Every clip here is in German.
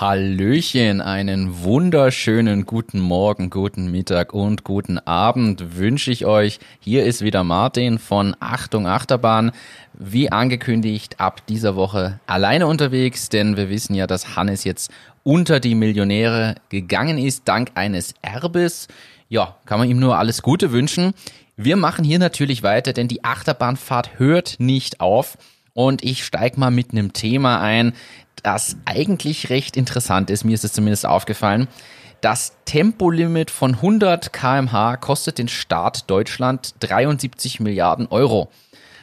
Hallöchen, einen wunderschönen guten Morgen, guten Mittag und guten Abend wünsche ich euch. Hier ist wieder Martin von Achtung Achterbahn. Wie angekündigt, ab dieser Woche alleine unterwegs, denn wir wissen ja, dass Hannes jetzt unter die Millionäre gegangen ist, dank eines Erbes. Ja, kann man ihm nur alles Gute wünschen. Wir machen hier natürlich weiter, denn die Achterbahnfahrt hört nicht auf. Und ich steig mal mit einem Thema ein, das eigentlich recht interessant ist. Mir ist es zumindest aufgefallen. Das Tempolimit von 100 kmh kostet den Staat Deutschland 73 Milliarden Euro.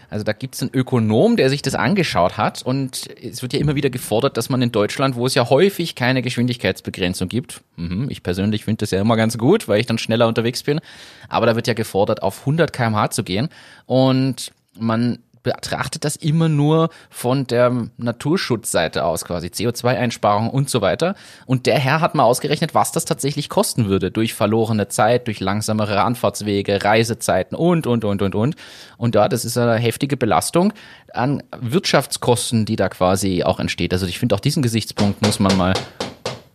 Also da gibt es einen Ökonom, der sich das angeschaut hat und es wird ja immer wieder gefordert, dass man in Deutschland, wo es ja häufig keine Geschwindigkeitsbegrenzung gibt, mhm, ich persönlich finde das ja immer ganz gut, weil ich dann schneller unterwegs bin, aber da wird ja gefordert, auf 100 kmh zu gehen und man betrachtet das immer nur von der Naturschutzseite aus, quasi CO2-Einsparung und so weiter. Und der Herr hat mal ausgerechnet, was das tatsächlich kosten würde durch verlorene Zeit, durch langsamere Anfahrtswege, Reisezeiten und, und, und, und, und. Und ja, das ist eine heftige Belastung an Wirtschaftskosten, die da quasi auch entsteht. Also ich finde auch diesen Gesichtspunkt muss man mal,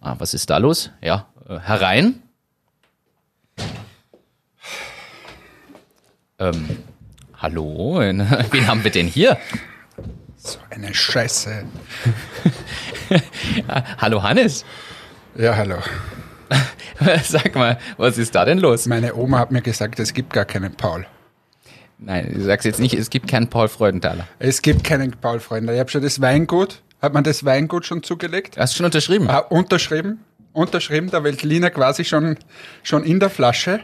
ah, was ist da los? Ja, äh, herein. Ähm, Hallo, wen haben wir denn hier? So eine Scheiße. hallo Hannes. Ja, hallo. Sag mal, was ist da denn los? Meine Oma hat mir gesagt, es gibt gar keinen Paul. Nein, du sagst jetzt nicht, es gibt keinen Paul Freudenthaler. Es gibt keinen Paul Freudenthaler. Ich habe schon das Weingut, hat man das Weingut schon zugelegt? Hast du schon unterschrieben? Ah, unterschrieben, unterschrieben, da Weltliner quasi schon, schon in der Flasche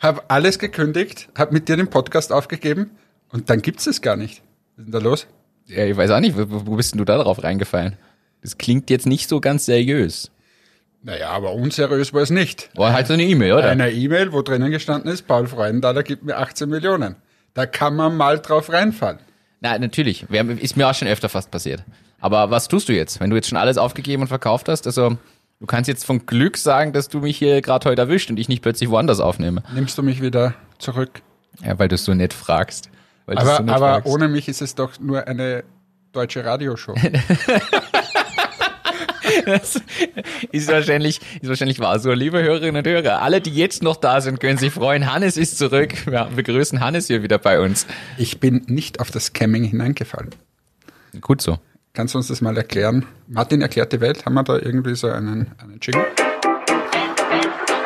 habe alles gekündigt, habe mit dir den Podcast aufgegeben und dann gibt's es gar nicht. Was ist denn da los? Ja, ich weiß auch nicht, wo, wo bist denn du da drauf reingefallen? Das klingt jetzt nicht so ganz seriös. Naja, aber unseriös war es nicht. War halt so eine E-Mail, oder? Eine E-Mail, wo drinnen gestanden ist, Paul Freudenthaler gibt mir 18 Millionen. Da kann man mal drauf reinfallen. Na, natürlich. Ist mir auch schon öfter fast passiert. Aber was tust du jetzt, wenn du jetzt schon alles aufgegeben und verkauft hast? Also, Du kannst jetzt von Glück sagen, dass du mich hier gerade heute erwischt und ich nicht plötzlich woanders aufnehme. Nimmst du mich wieder zurück? Ja, weil du es so nett fragst. aber so nett aber fragst. ohne mich ist es doch nur eine deutsche Radioshow. das ist wahrscheinlich, ist wahrscheinlich wahr. So, liebe Hörerinnen und Hörer, alle, die jetzt noch da sind, können sich freuen. Hannes ist zurück. Wir begrüßen Hannes hier wieder bei uns. Ich bin nicht auf das Scamming hineingefallen. Gut so. Kannst du uns das mal erklären? Martin erklärt die Welt. Haben wir da irgendwie so einen, einen Jingle?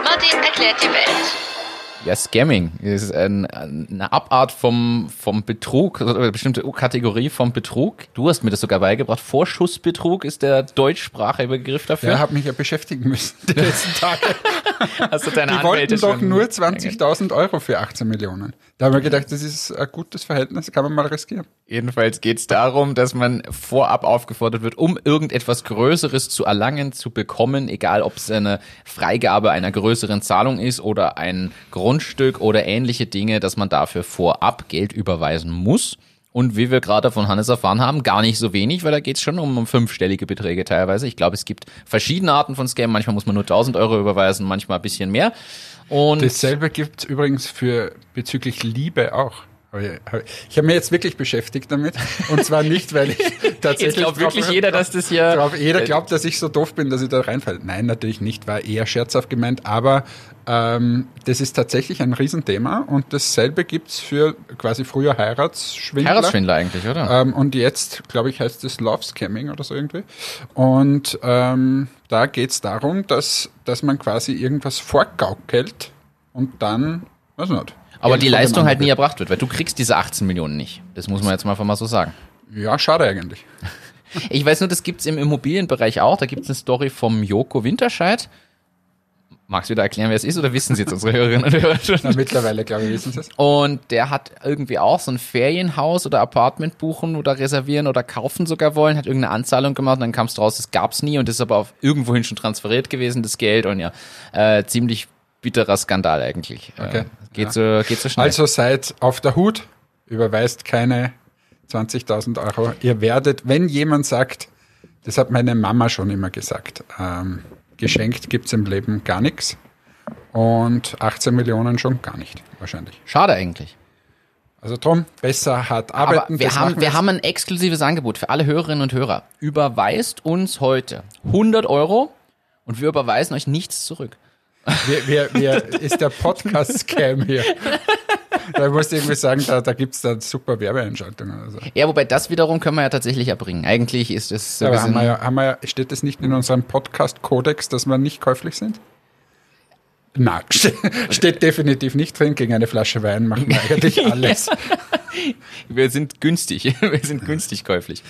Martin erklärt die Welt. Ja, Scamming ist ein, eine Abart vom, vom Betrug, also eine bestimmte Kategorie vom Betrug. Du hast mir das sogar beigebracht. Vorschussbetrug ist der deutschsprachige Begriff dafür. Ja, habe mich ja beschäftigen müssen die letzten Tage. Hast du deine Die wollten doch nur 20.000 Euro für 18 Millionen. Da haben wir gedacht, das ist ein gutes Verhältnis, kann man mal riskieren. Jedenfalls geht es darum, dass man vorab aufgefordert wird, um irgendetwas Größeres zu erlangen, zu bekommen, egal ob es eine Freigabe einer größeren Zahlung ist oder ein Grundstück oder ähnliche Dinge, dass man dafür vorab Geld überweisen muss. Und wie wir gerade von Hannes erfahren haben, gar nicht so wenig, weil da geht es schon um, fünfstellige Beträge teilweise. Ich glaube, es gibt verschiedene Arten von Scam. Manchmal muss man nur 1000 Euro überweisen, manchmal ein bisschen mehr. Und Dasselbe gibt es übrigens für bezüglich Liebe auch. Ich habe mir jetzt wirklich beschäftigt damit. Und zwar nicht, weil ich tatsächlich. Jetzt glaubt wirklich drauf, jeder, dass das hier. Drauf, jeder glaubt, dass ich so doof bin, dass ich da reinfalle. Nein, natürlich nicht, war eher scherzhaft gemeint. Aber ähm, das ist tatsächlich ein Riesenthema. Und dasselbe gibt's für quasi früher Heiratsschwindler. Heiratsschwindler eigentlich, oder? Ähm, und jetzt, glaube ich, heißt es Love Scamming oder so irgendwie. Und ähm, da geht's darum, dass, dass man quasi irgendwas vorgaukelt und dann, weiß nicht aber die Leistung halt nie erbracht wird, weil du kriegst diese 18 Millionen nicht. Das muss man jetzt mal einfach mal so sagen. Ja, schade eigentlich. Ich weiß nur, das gibt's im Immobilienbereich auch. Da gibt's eine Story vom Joko Winterscheid. Magst du wieder erklären, wer es ist, oder wissen Sie jetzt unsere Hörerinnen und Hörer schon? Na, mittlerweile, glaube ich, wissen Sie es. Und der hat irgendwie auch so ein Ferienhaus oder Apartment buchen oder reservieren oder kaufen sogar wollen, hat irgendeine Anzahlung gemacht und dann kam es draus, das gab's nie und ist aber auf irgendwohin schon transferiert gewesen, das Geld und ja, äh, ziemlich bitterer Skandal eigentlich. Äh, okay. Geht, ja. so, geht so schnell. Also seid auf der Hut, überweist keine 20.000 Euro. Ihr werdet, wenn jemand sagt, das hat meine Mama schon immer gesagt, ähm, geschenkt gibt's im Leben gar nichts und 18 Millionen schon gar nicht, wahrscheinlich. Schade eigentlich. Also drum, besser hart arbeiten. Aber wir haben, wir haben ein exklusives Angebot für alle Hörerinnen und Hörer. Überweist uns heute 100 Euro und wir überweisen euch nichts zurück. Wir, wir, wir, ist der Podcast-Scam hier. Da musst du irgendwie sagen, da, da gibt's da super Werbeeinschaltungen oder so. Ja, wobei das wiederum können wir ja tatsächlich erbringen. Eigentlich ist es so Aber haben wir ja, haben wir steht das nicht in unserem Podcast-Kodex, dass wir nicht käuflich sind? Nein, ste- steht definitiv nicht drin. Gegen eine Flasche Wein machen wir eigentlich alles. wir sind günstig. wir sind günstig käuflich.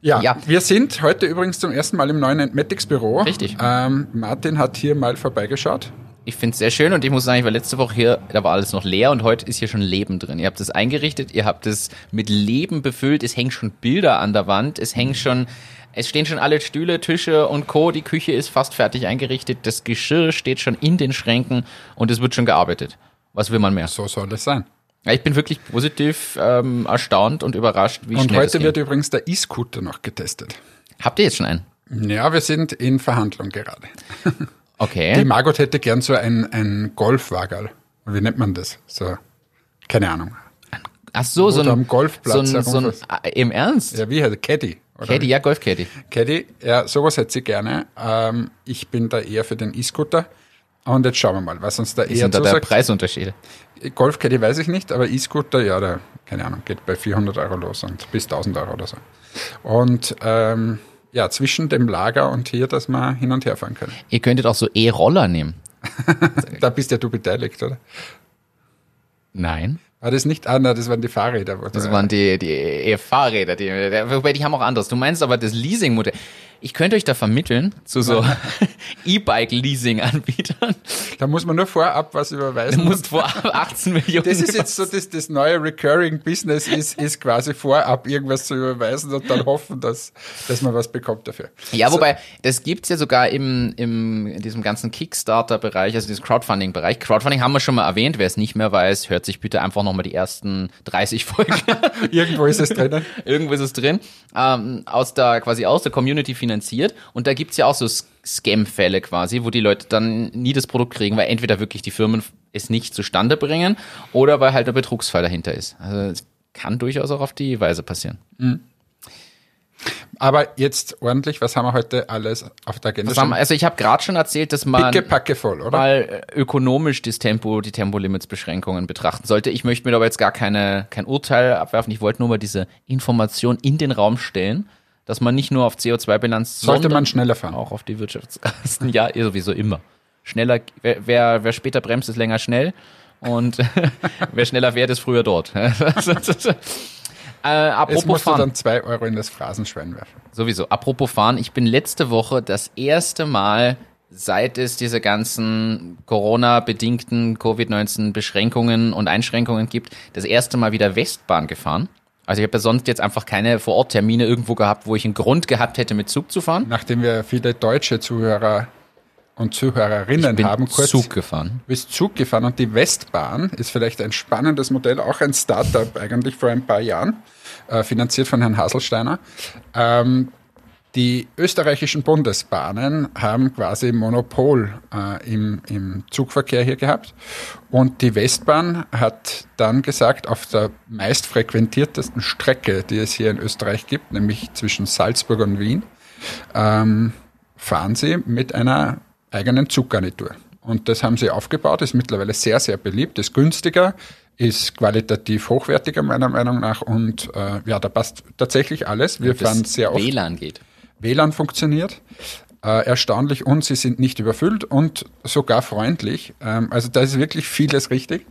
Ja, Ja. wir sind heute übrigens zum ersten Mal im neuen Entmatics-Büro. Richtig. Ähm, Martin hat hier mal vorbeigeschaut. Ich finde es sehr schön und ich muss sagen, ich war letzte Woche hier, da war alles noch leer und heute ist hier schon Leben drin. Ihr habt es eingerichtet, ihr habt es mit Leben befüllt, es hängen schon Bilder an der Wand, es hängen schon, es stehen schon alle Stühle, Tische und Co. Die Küche ist fast fertig eingerichtet, das Geschirr steht schon in den Schränken und es wird schon gearbeitet. Was will man mehr? So soll es sein. Ja, ich bin wirklich positiv ähm, erstaunt und überrascht, wie Und schnell das heute wird übrigens der E-Scooter noch getestet. Habt ihr jetzt schon einen? Ja, wir sind in Verhandlung gerade. Die Okay. Margot hätte gern so ein, ein Golfwagerl. Wie nennt man das? So, keine Ahnung. Ach so, so ein am Golfplatz so ein, so ein, ah, im Ernst? Ja, wie heißt Caddy? oder Caddy, ja, Golf-Caddy. Caddy, ja, sowas hätte sie gerne. Ähm, ich bin da eher für den E-Scooter. Und jetzt schauen wir mal, was uns da Wie eher sind da der zusagt. Preisunterschiede? Golf Caddy weiß ich nicht, aber E-Scooter, ja, der, keine Ahnung, geht bei 400 Euro los und bis 1000 Euro oder so. Und ähm, ja, zwischen dem Lager und hier, dass wir hin und her fahren können. Ihr könntet auch so E-Roller nehmen. Da bist ja du beteiligt, oder? Nein. War das nicht? Ah, das waren die Fahrräder. Das waren die, die E-Fahrräder, die, wobei die haben auch anderes. Du meinst aber das Leasing-Modell. Ich könnte euch da vermitteln zu so E-Bike-Leasing-Anbietern. Da muss man nur vorab was Du überweisen. musst vor 18 Millionen. das ist jetzt so, das, das neue Recurring Business ist, ist quasi vorab irgendwas zu überweisen und dann hoffen, dass, dass man was bekommt dafür. Ja, wobei, das gibt's ja sogar im, im, in diesem ganzen Kickstarter-Bereich, also diesem Crowdfunding-Bereich. Crowdfunding haben wir schon mal erwähnt. Wer es nicht mehr weiß, hört sich bitte einfach nochmal die ersten 30 Folgen Irgendwo ist es drinnen. Irgendwo ist es drin. Ähm, aus der, quasi aus der Community finanziert. Und da gibt's ja auch so Scam-Fälle quasi, wo die Leute dann nie das Produkt kriegen, weil entweder wirklich die Firmen es nicht zustande bringen oder weil halt der Betrugsfall dahinter ist. Also es kann durchaus auch auf die Weise passieren. Aber jetzt ordentlich, was haben wir heute alles auf der Agenda? Haben, also ich habe gerade schon erzählt, dass man Picke, packe voll, oder? mal äh, ökonomisch das Tempo, die Tempolimits-Beschränkungen betrachten sollte. Ich möchte mir aber jetzt gar keine, kein Urteil abwerfen. Ich wollte nur mal diese Information in den Raum stellen, dass man nicht nur auf CO2-Bilanz, Sollte man schneller fahren. auch auf die Wirtschaftskosten. Ja, eh sowieso immer. Schneller, wer, wer, wer später bremst, ist länger schnell. Und wer schneller fährt, ist früher dort. äh, Jetzt apropos musst du fahren. dann zwei Euro in das Phrasenschwein werfen. Sowieso. Apropos fahren, ich bin letzte Woche das erste Mal, seit es diese ganzen Corona-bedingten Covid-19-Beschränkungen und Einschränkungen gibt, das erste Mal wieder Westbahn gefahren. Also ich habe ja sonst jetzt einfach keine Vororttermine irgendwo gehabt, wo ich einen Grund gehabt hätte, mit Zug zu fahren. Nachdem wir viele deutsche Zuhörer und Zuhörerinnen bin haben, kurz Zug gefahren. Bist Zug gefahren und die Westbahn ist vielleicht ein spannendes Modell, auch ein Startup eigentlich vor ein paar Jahren, äh, finanziert von Herrn Haselsteiner. Ähm, die österreichischen Bundesbahnen haben quasi Monopol äh, im, im Zugverkehr hier gehabt. Und die Westbahn hat dann gesagt, auf der meist frequentiertesten Strecke, die es hier in Österreich gibt, nämlich zwischen Salzburg und Wien, ähm, fahren sie mit einer eigenen Zuggarnitur. Und das haben sie aufgebaut, ist mittlerweile sehr, sehr beliebt, ist günstiger, ist qualitativ hochwertiger meiner Meinung nach und äh, ja, da passt tatsächlich alles. Wir fahren sehr oft. WLAN geht. WLAN funktioniert. Äh, erstaunlich und sie sind nicht überfüllt und sogar freundlich. Ähm, also da ist wirklich vieles richtig.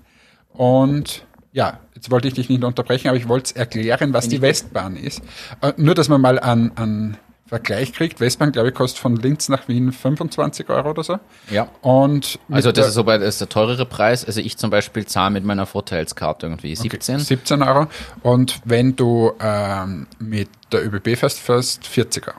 Und ja, jetzt wollte ich dich nicht unterbrechen, aber ich wollte erklären, was die Westbahn ist. Äh, nur, dass man mal an, an Vergleich kriegt. Westbahn, glaube ich, kostet von Linz nach Wien 25 Euro oder so. Ja. Und Also das ist so bei, das ist der teurere Preis. Also ich zum Beispiel zahle mit meiner Vorteilskarte irgendwie 17. 17 Euro. Und wenn du ähm, mit der ÖBB fährst, fährst 40 Euro.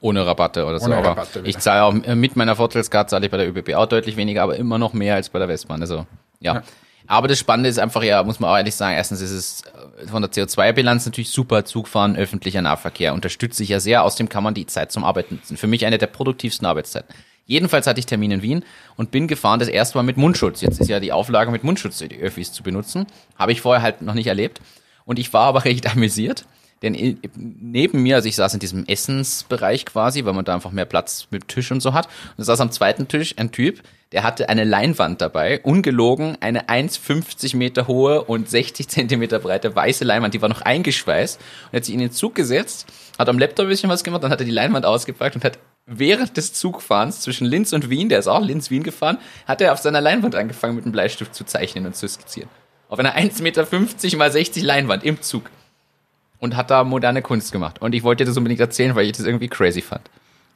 Ohne Rabatte oder so. Ohne aber Rabatte wieder. ich zahle auch äh, mit meiner Vorteilskarte zahle ich bei der ÖBB auch deutlich weniger, aber immer noch mehr als bei der Westbahn. Also ja. Ja. Aber das Spannende ist einfach, ja, muss man auch ehrlich sagen, erstens ist es äh, von der CO2-Bilanz natürlich super Zugfahren, öffentlicher Nahverkehr. Unterstütze ich ja sehr, außerdem kann man die Zeit zum Arbeiten nutzen. Für mich eine der produktivsten Arbeitszeiten. Jedenfalls hatte ich Termin in Wien und bin gefahren das erste Mal mit Mundschutz. Jetzt ist ja die Auflage mit Mundschutz die Öffis zu benutzen. Habe ich vorher halt noch nicht erlebt. Und ich war aber recht amüsiert, denn neben mir, also ich saß in diesem Essensbereich quasi, weil man da einfach mehr Platz mit Tisch und so hat. Und da saß am zweiten Tisch ein Typ, der hatte eine Leinwand dabei, ungelogen, eine 1,50 Meter hohe und 60 Zentimeter breite weiße Leinwand, die war noch eingeschweißt und hat sich in den Zug gesetzt, hat am Laptop ein bisschen was gemacht, dann hat er die Leinwand ausgepackt und hat während des Zugfahrens zwischen Linz und Wien, der ist auch Linz-Wien gefahren, hat er auf seiner Leinwand angefangen mit einem Bleistift zu zeichnen und zu skizzieren. Auf einer 1,50 Meter mal 60 Leinwand im Zug. Und hat da moderne Kunst gemacht. Und ich wollte dir das unbedingt erzählen, weil ich das irgendwie crazy fand.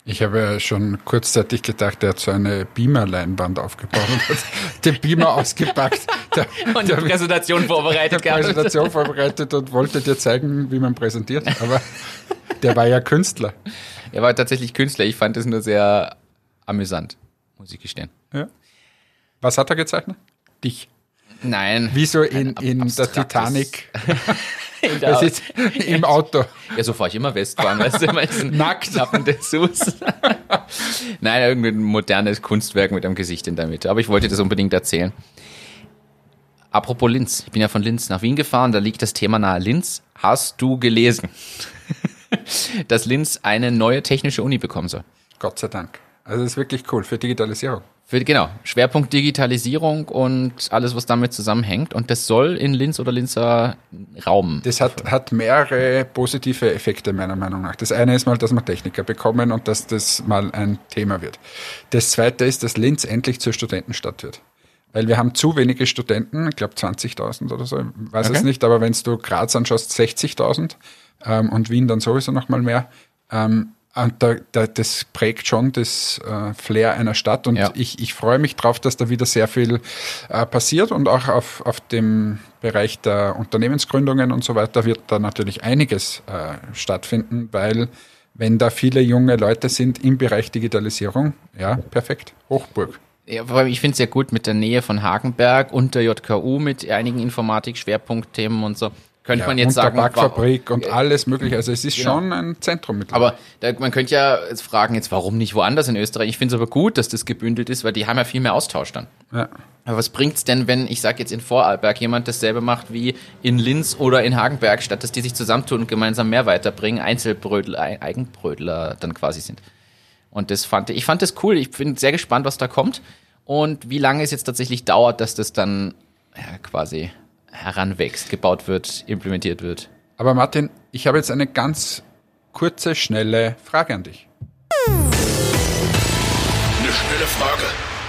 Ich habe ja schon kurzzeitig gedacht, der hat so eine Beamer-Leinwand aufgebaut und hat den Beamer ausgepackt. Der, und die Präsentation vorbereitet. Der Präsentation vorbereitet und wollte dir zeigen, wie man präsentiert. Aber der war ja Künstler. Er war tatsächlich Künstler. Ich fand es nur sehr amüsant, muss ich gestehen. Ja. Was hat er gezeichnet? Dich. Nein. Wieso in, in der Titanic? in der ist Im Auto. Ja, so fahre ich immer Westbahn, weißt du, immer Nackt. Nappen Dessous. Nein, irgendein modernes Kunstwerk mit einem Gesicht in der Mitte. Aber ich wollte das unbedingt erzählen. Apropos Linz. Ich bin ja von Linz nach Wien gefahren, da liegt das Thema nahe Linz. Hast du gelesen, dass Linz eine neue technische Uni bekommen soll? Gott sei Dank. Also das ist wirklich cool für Digitalisierung. Für, genau, Schwerpunkt Digitalisierung und alles, was damit zusammenhängt. Und das soll in Linz oder Linzer Raum. Das hat, hat mehrere positive Effekte, meiner Meinung nach. Das eine ist mal, dass wir Techniker bekommen und dass das mal ein Thema wird. Das zweite ist, dass Linz endlich zur Studentenstadt wird. Weil wir haben zu wenige Studenten, ich glaube 20.000 oder so, ich weiß okay. es nicht, aber wenn du Graz anschaust, 60.000 ähm, und Wien dann sowieso noch mal mehr. Ähm, da, da, das prägt schon das äh, Flair einer Stadt und ja. ich, ich freue mich drauf, dass da wieder sehr viel äh, passiert und auch auf, auf dem Bereich der Unternehmensgründungen und so weiter wird da natürlich einiges äh, stattfinden, weil wenn da viele junge Leute sind im Bereich Digitalisierung, ja, perfekt, Hochburg. Ja, vor allem, ich finde es sehr gut mit der Nähe von Hagenberg und der JKU mit einigen Informatik-Schwerpunktthemen und so könnte ja, man jetzt sagen. Backfabrik und alles mögliche. Also es ist genau. schon ein Zentrum mittlerweile. Aber da, man könnte ja jetzt fragen, jetzt warum nicht woanders in Österreich? Ich finde es aber gut, dass das gebündelt ist, weil die haben ja viel mehr Austausch dann. Ja. Aber was bringt's denn, wenn, ich sage jetzt in Vorarlberg, jemand dasselbe macht wie in Linz oder in Hagenberg, statt dass die sich zusammentun und gemeinsam mehr weiterbringen, Einzelbrödel, Eigenbrödler dann quasi sind. Und das fand ich, ich fand das cool. Ich bin sehr gespannt, was da kommt und wie lange es jetzt tatsächlich dauert, dass das dann ja, quasi heranwächst, gebaut wird, implementiert wird. Aber Martin, ich habe jetzt eine ganz kurze, schnelle Frage an dich. Eine schnelle Frage.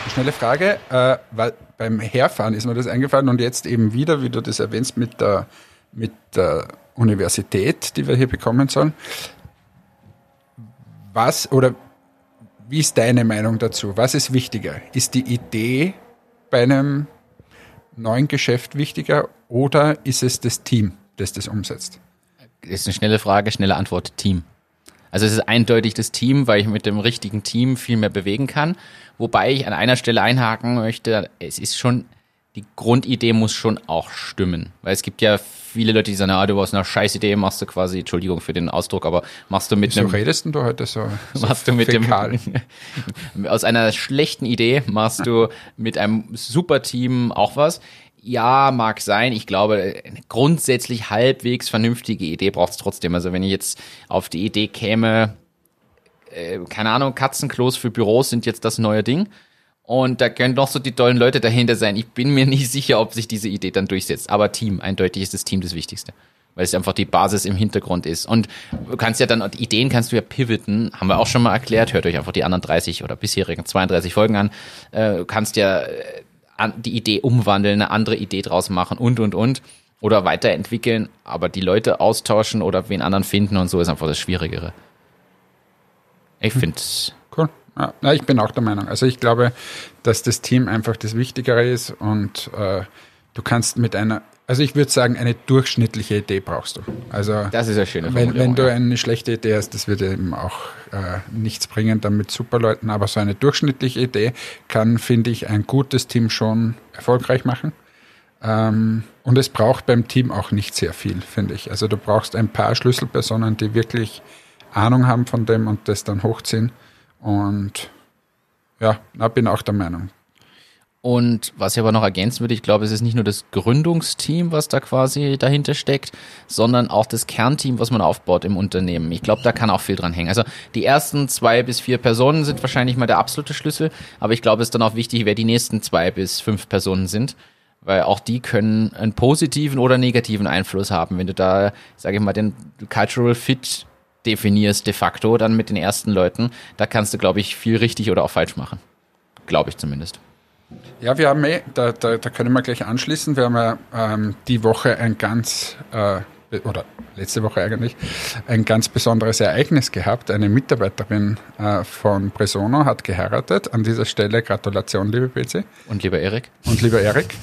Eine schnelle Frage, äh, weil beim Herfahren ist mir das eingefallen und jetzt eben wieder, wie du das erwähnst, mit der, mit der Universität, die wir hier bekommen sollen. Was oder wie ist deine Meinung dazu? Was ist wichtiger? Ist die Idee bei einem neuen Geschäft wichtiger oder ist es das Team, das das umsetzt? Das ist eine schnelle Frage, schnelle Antwort, Team. Also es ist eindeutig das Team, weil ich mit dem richtigen Team viel mehr bewegen kann. Wobei ich an einer Stelle einhaken möchte, es ist schon die Grundidee muss schon auch stimmen. Weil es gibt ja viele Leute, die sagen, ah, du hast eine scheiß Idee, machst du quasi, Entschuldigung für den Ausdruck, aber machst du mit Wieso einem... redest du heute so, so Machst du mit fäkal. dem... aus einer schlechten Idee machst du mit einem super Team auch was. Ja, mag sein. Ich glaube, eine grundsätzlich halbwegs vernünftige Idee braucht es trotzdem. Also wenn ich jetzt auf die Idee käme, äh, keine Ahnung, Katzenklos für Büros sind jetzt das neue Ding und da können doch so die tollen Leute dahinter sein. Ich bin mir nicht sicher, ob sich diese Idee dann durchsetzt. Aber Team, eindeutig ist das Team das Wichtigste. Weil es einfach die Basis im Hintergrund ist. Und du kannst ja dann, Ideen kannst du ja pivoten, haben wir auch schon mal erklärt. Hört euch einfach die anderen 30 oder bisherigen 32 Folgen an. Äh, du kannst ja äh, die Idee umwandeln, eine andere Idee draus machen und, und, und. Oder weiterentwickeln. Aber die Leute austauschen oder wen anderen finden und so ist einfach das Schwierigere. Ich finde Cool. Ja, ich bin auch der Meinung. Also ich glaube, dass das Team einfach das Wichtigere ist und äh, du kannst mit einer, also ich würde sagen, eine durchschnittliche Idee brauchst du. Also das ist eine schöne wenn, wenn du eine schlechte Idee hast, das würde eben auch äh, nichts bringen dann mit Superleuten, aber so eine durchschnittliche Idee kann, finde ich, ein gutes Team schon erfolgreich machen. Ähm, und es braucht beim Team auch nicht sehr viel, finde ich. Also du brauchst ein paar Schlüsselpersonen, die wirklich Ahnung haben von dem und das dann hochziehen. Und Ja, na, bin auch der Meinung. Und was ich aber noch ergänzen würde, ich glaube, es ist nicht nur das Gründungsteam, was da quasi dahinter steckt, sondern auch das Kernteam, was man aufbaut im Unternehmen. Ich glaube, da kann auch viel dran hängen. Also die ersten zwei bis vier Personen sind wahrscheinlich mal der absolute Schlüssel, aber ich glaube, es ist dann auch wichtig, wer die nächsten zwei bis fünf Personen sind, weil auch die können einen positiven oder negativen Einfluss haben. Wenn du da, sage ich mal, den Cultural Fit definierst de facto dann mit den ersten Leuten, da kannst du, glaube ich, viel richtig oder auch falsch machen. Glaube ich zumindest. Ja, wir haben eh, da, da, da können wir gleich anschließen, wir haben ja ähm, die Woche ein ganz, äh, oder letzte Woche eigentlich, ein ganz besonderes Ereignis gehabt. Eine Mitarbeiterin äh, von Presono hat geheiratet. An dieser Stelle Gratulation, liebe PC. Und lieber Erik. Und lieber Erik.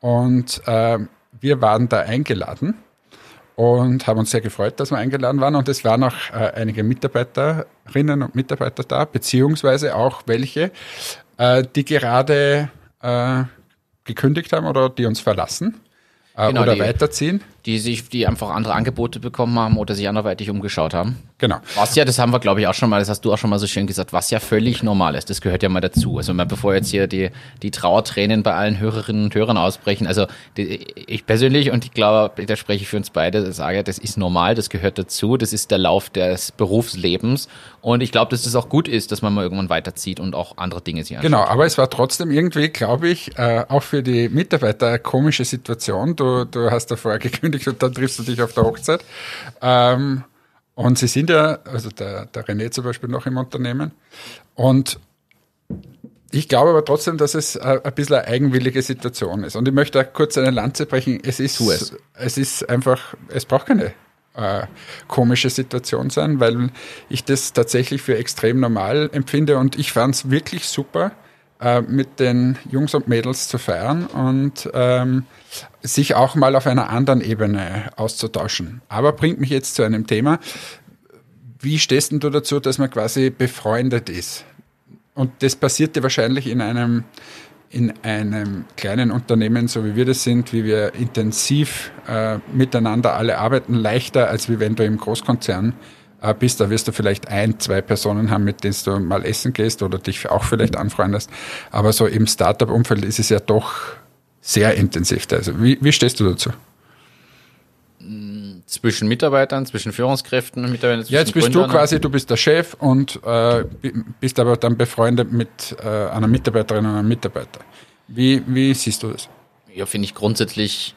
Und äh, wir waren da eingeladen und haben uns sehr gefreut, dass wir eingeladen waren. Und es waren auch äh, einige Mitarbeiterinnen und Mitarbeiter da, beziehungsweise auch welche, äh, die gerade äh, gekündigt haben oder die uns verlassen äh, genau, oder die, weiterziehen. Die sich, die einfach andere Angebote bekommen haben oder sich anderweitig umgeschaut haben. Genau. Was ja, das haben wir glaube ich auch schon mal, das hast du auch schon mal so schön gesagt, was ja völlig normal ist. Das gehört ja mal dazu. Also mal bevor jetzt hier die, die Trauertränen bei allen Hörerinnen und Hörern ausbrechen. Also die, ich persönlich und ich glaube, da spreche ich für uns beide, sage, das ist normal, das gehört dazu. Das ist der Lauf des Berufslebens. Und ich glaube, dass das auch gut ist, dass man mal irgendwann weiterzieht und auch andere Dinge sich anschaut. Genau, aber es war trotzdem irgendwie, glaube ich, äh, auch für die Mitarbeiter eine komische Situation. Du, du hast da vorher gekündigt und dann triffst du dich auf der Hochzeit. Ähm, und sie sind ja, also der, der René zum Beispiel noch im Unternehmen. Und ich glaube aber trotzdem, dass es ein bisschen eine eigenwillige Situation ist. Und ich möchte auch kurz eine Lanze brechen. Es ist, es. es ist einfach, es braucht keine äh, komische Situation sein, weil ich das tatsächlich für extrem normal empfinde. Und ich fand es wirklich super, äh, mit den Jungs und Mädels zu feiern und ähm, sich auch mal auf einer anderen Ebene auszutauschen. Aber bringt mich jetzt zu einem Thema. Wie stehst du dazu, dass man quasi befreundet ist? Und das passiert ja wahrscheinlich in einem, in einem kleinen Unternehmen, so wie wir das sind, wie wir intensiv äh, miteinander alle arbeiten, leichter, als wie wenn du im Großkonzern bist. Da wirst du vielleicht ein, zwei Personen haben, mit denen du mal essen gehst oder dich auch vielleicht anfreundest. Aber so im Startup-Umfeld ist es ja doch sehr intensiv. Also wie, wie stehst du dazu? Zwischen Mitarbeitern, zwischen Führungskräften und Mitarbeitern. Ja, jetzt bist Gründern. du quasi, du bist der Chef und äh, bist aber dann befreundet mit äh, einer Mitarbeiterin oder einem Mitarbeiter. Wie, wie siehst du das? Ja, finde ich grundsätzlich,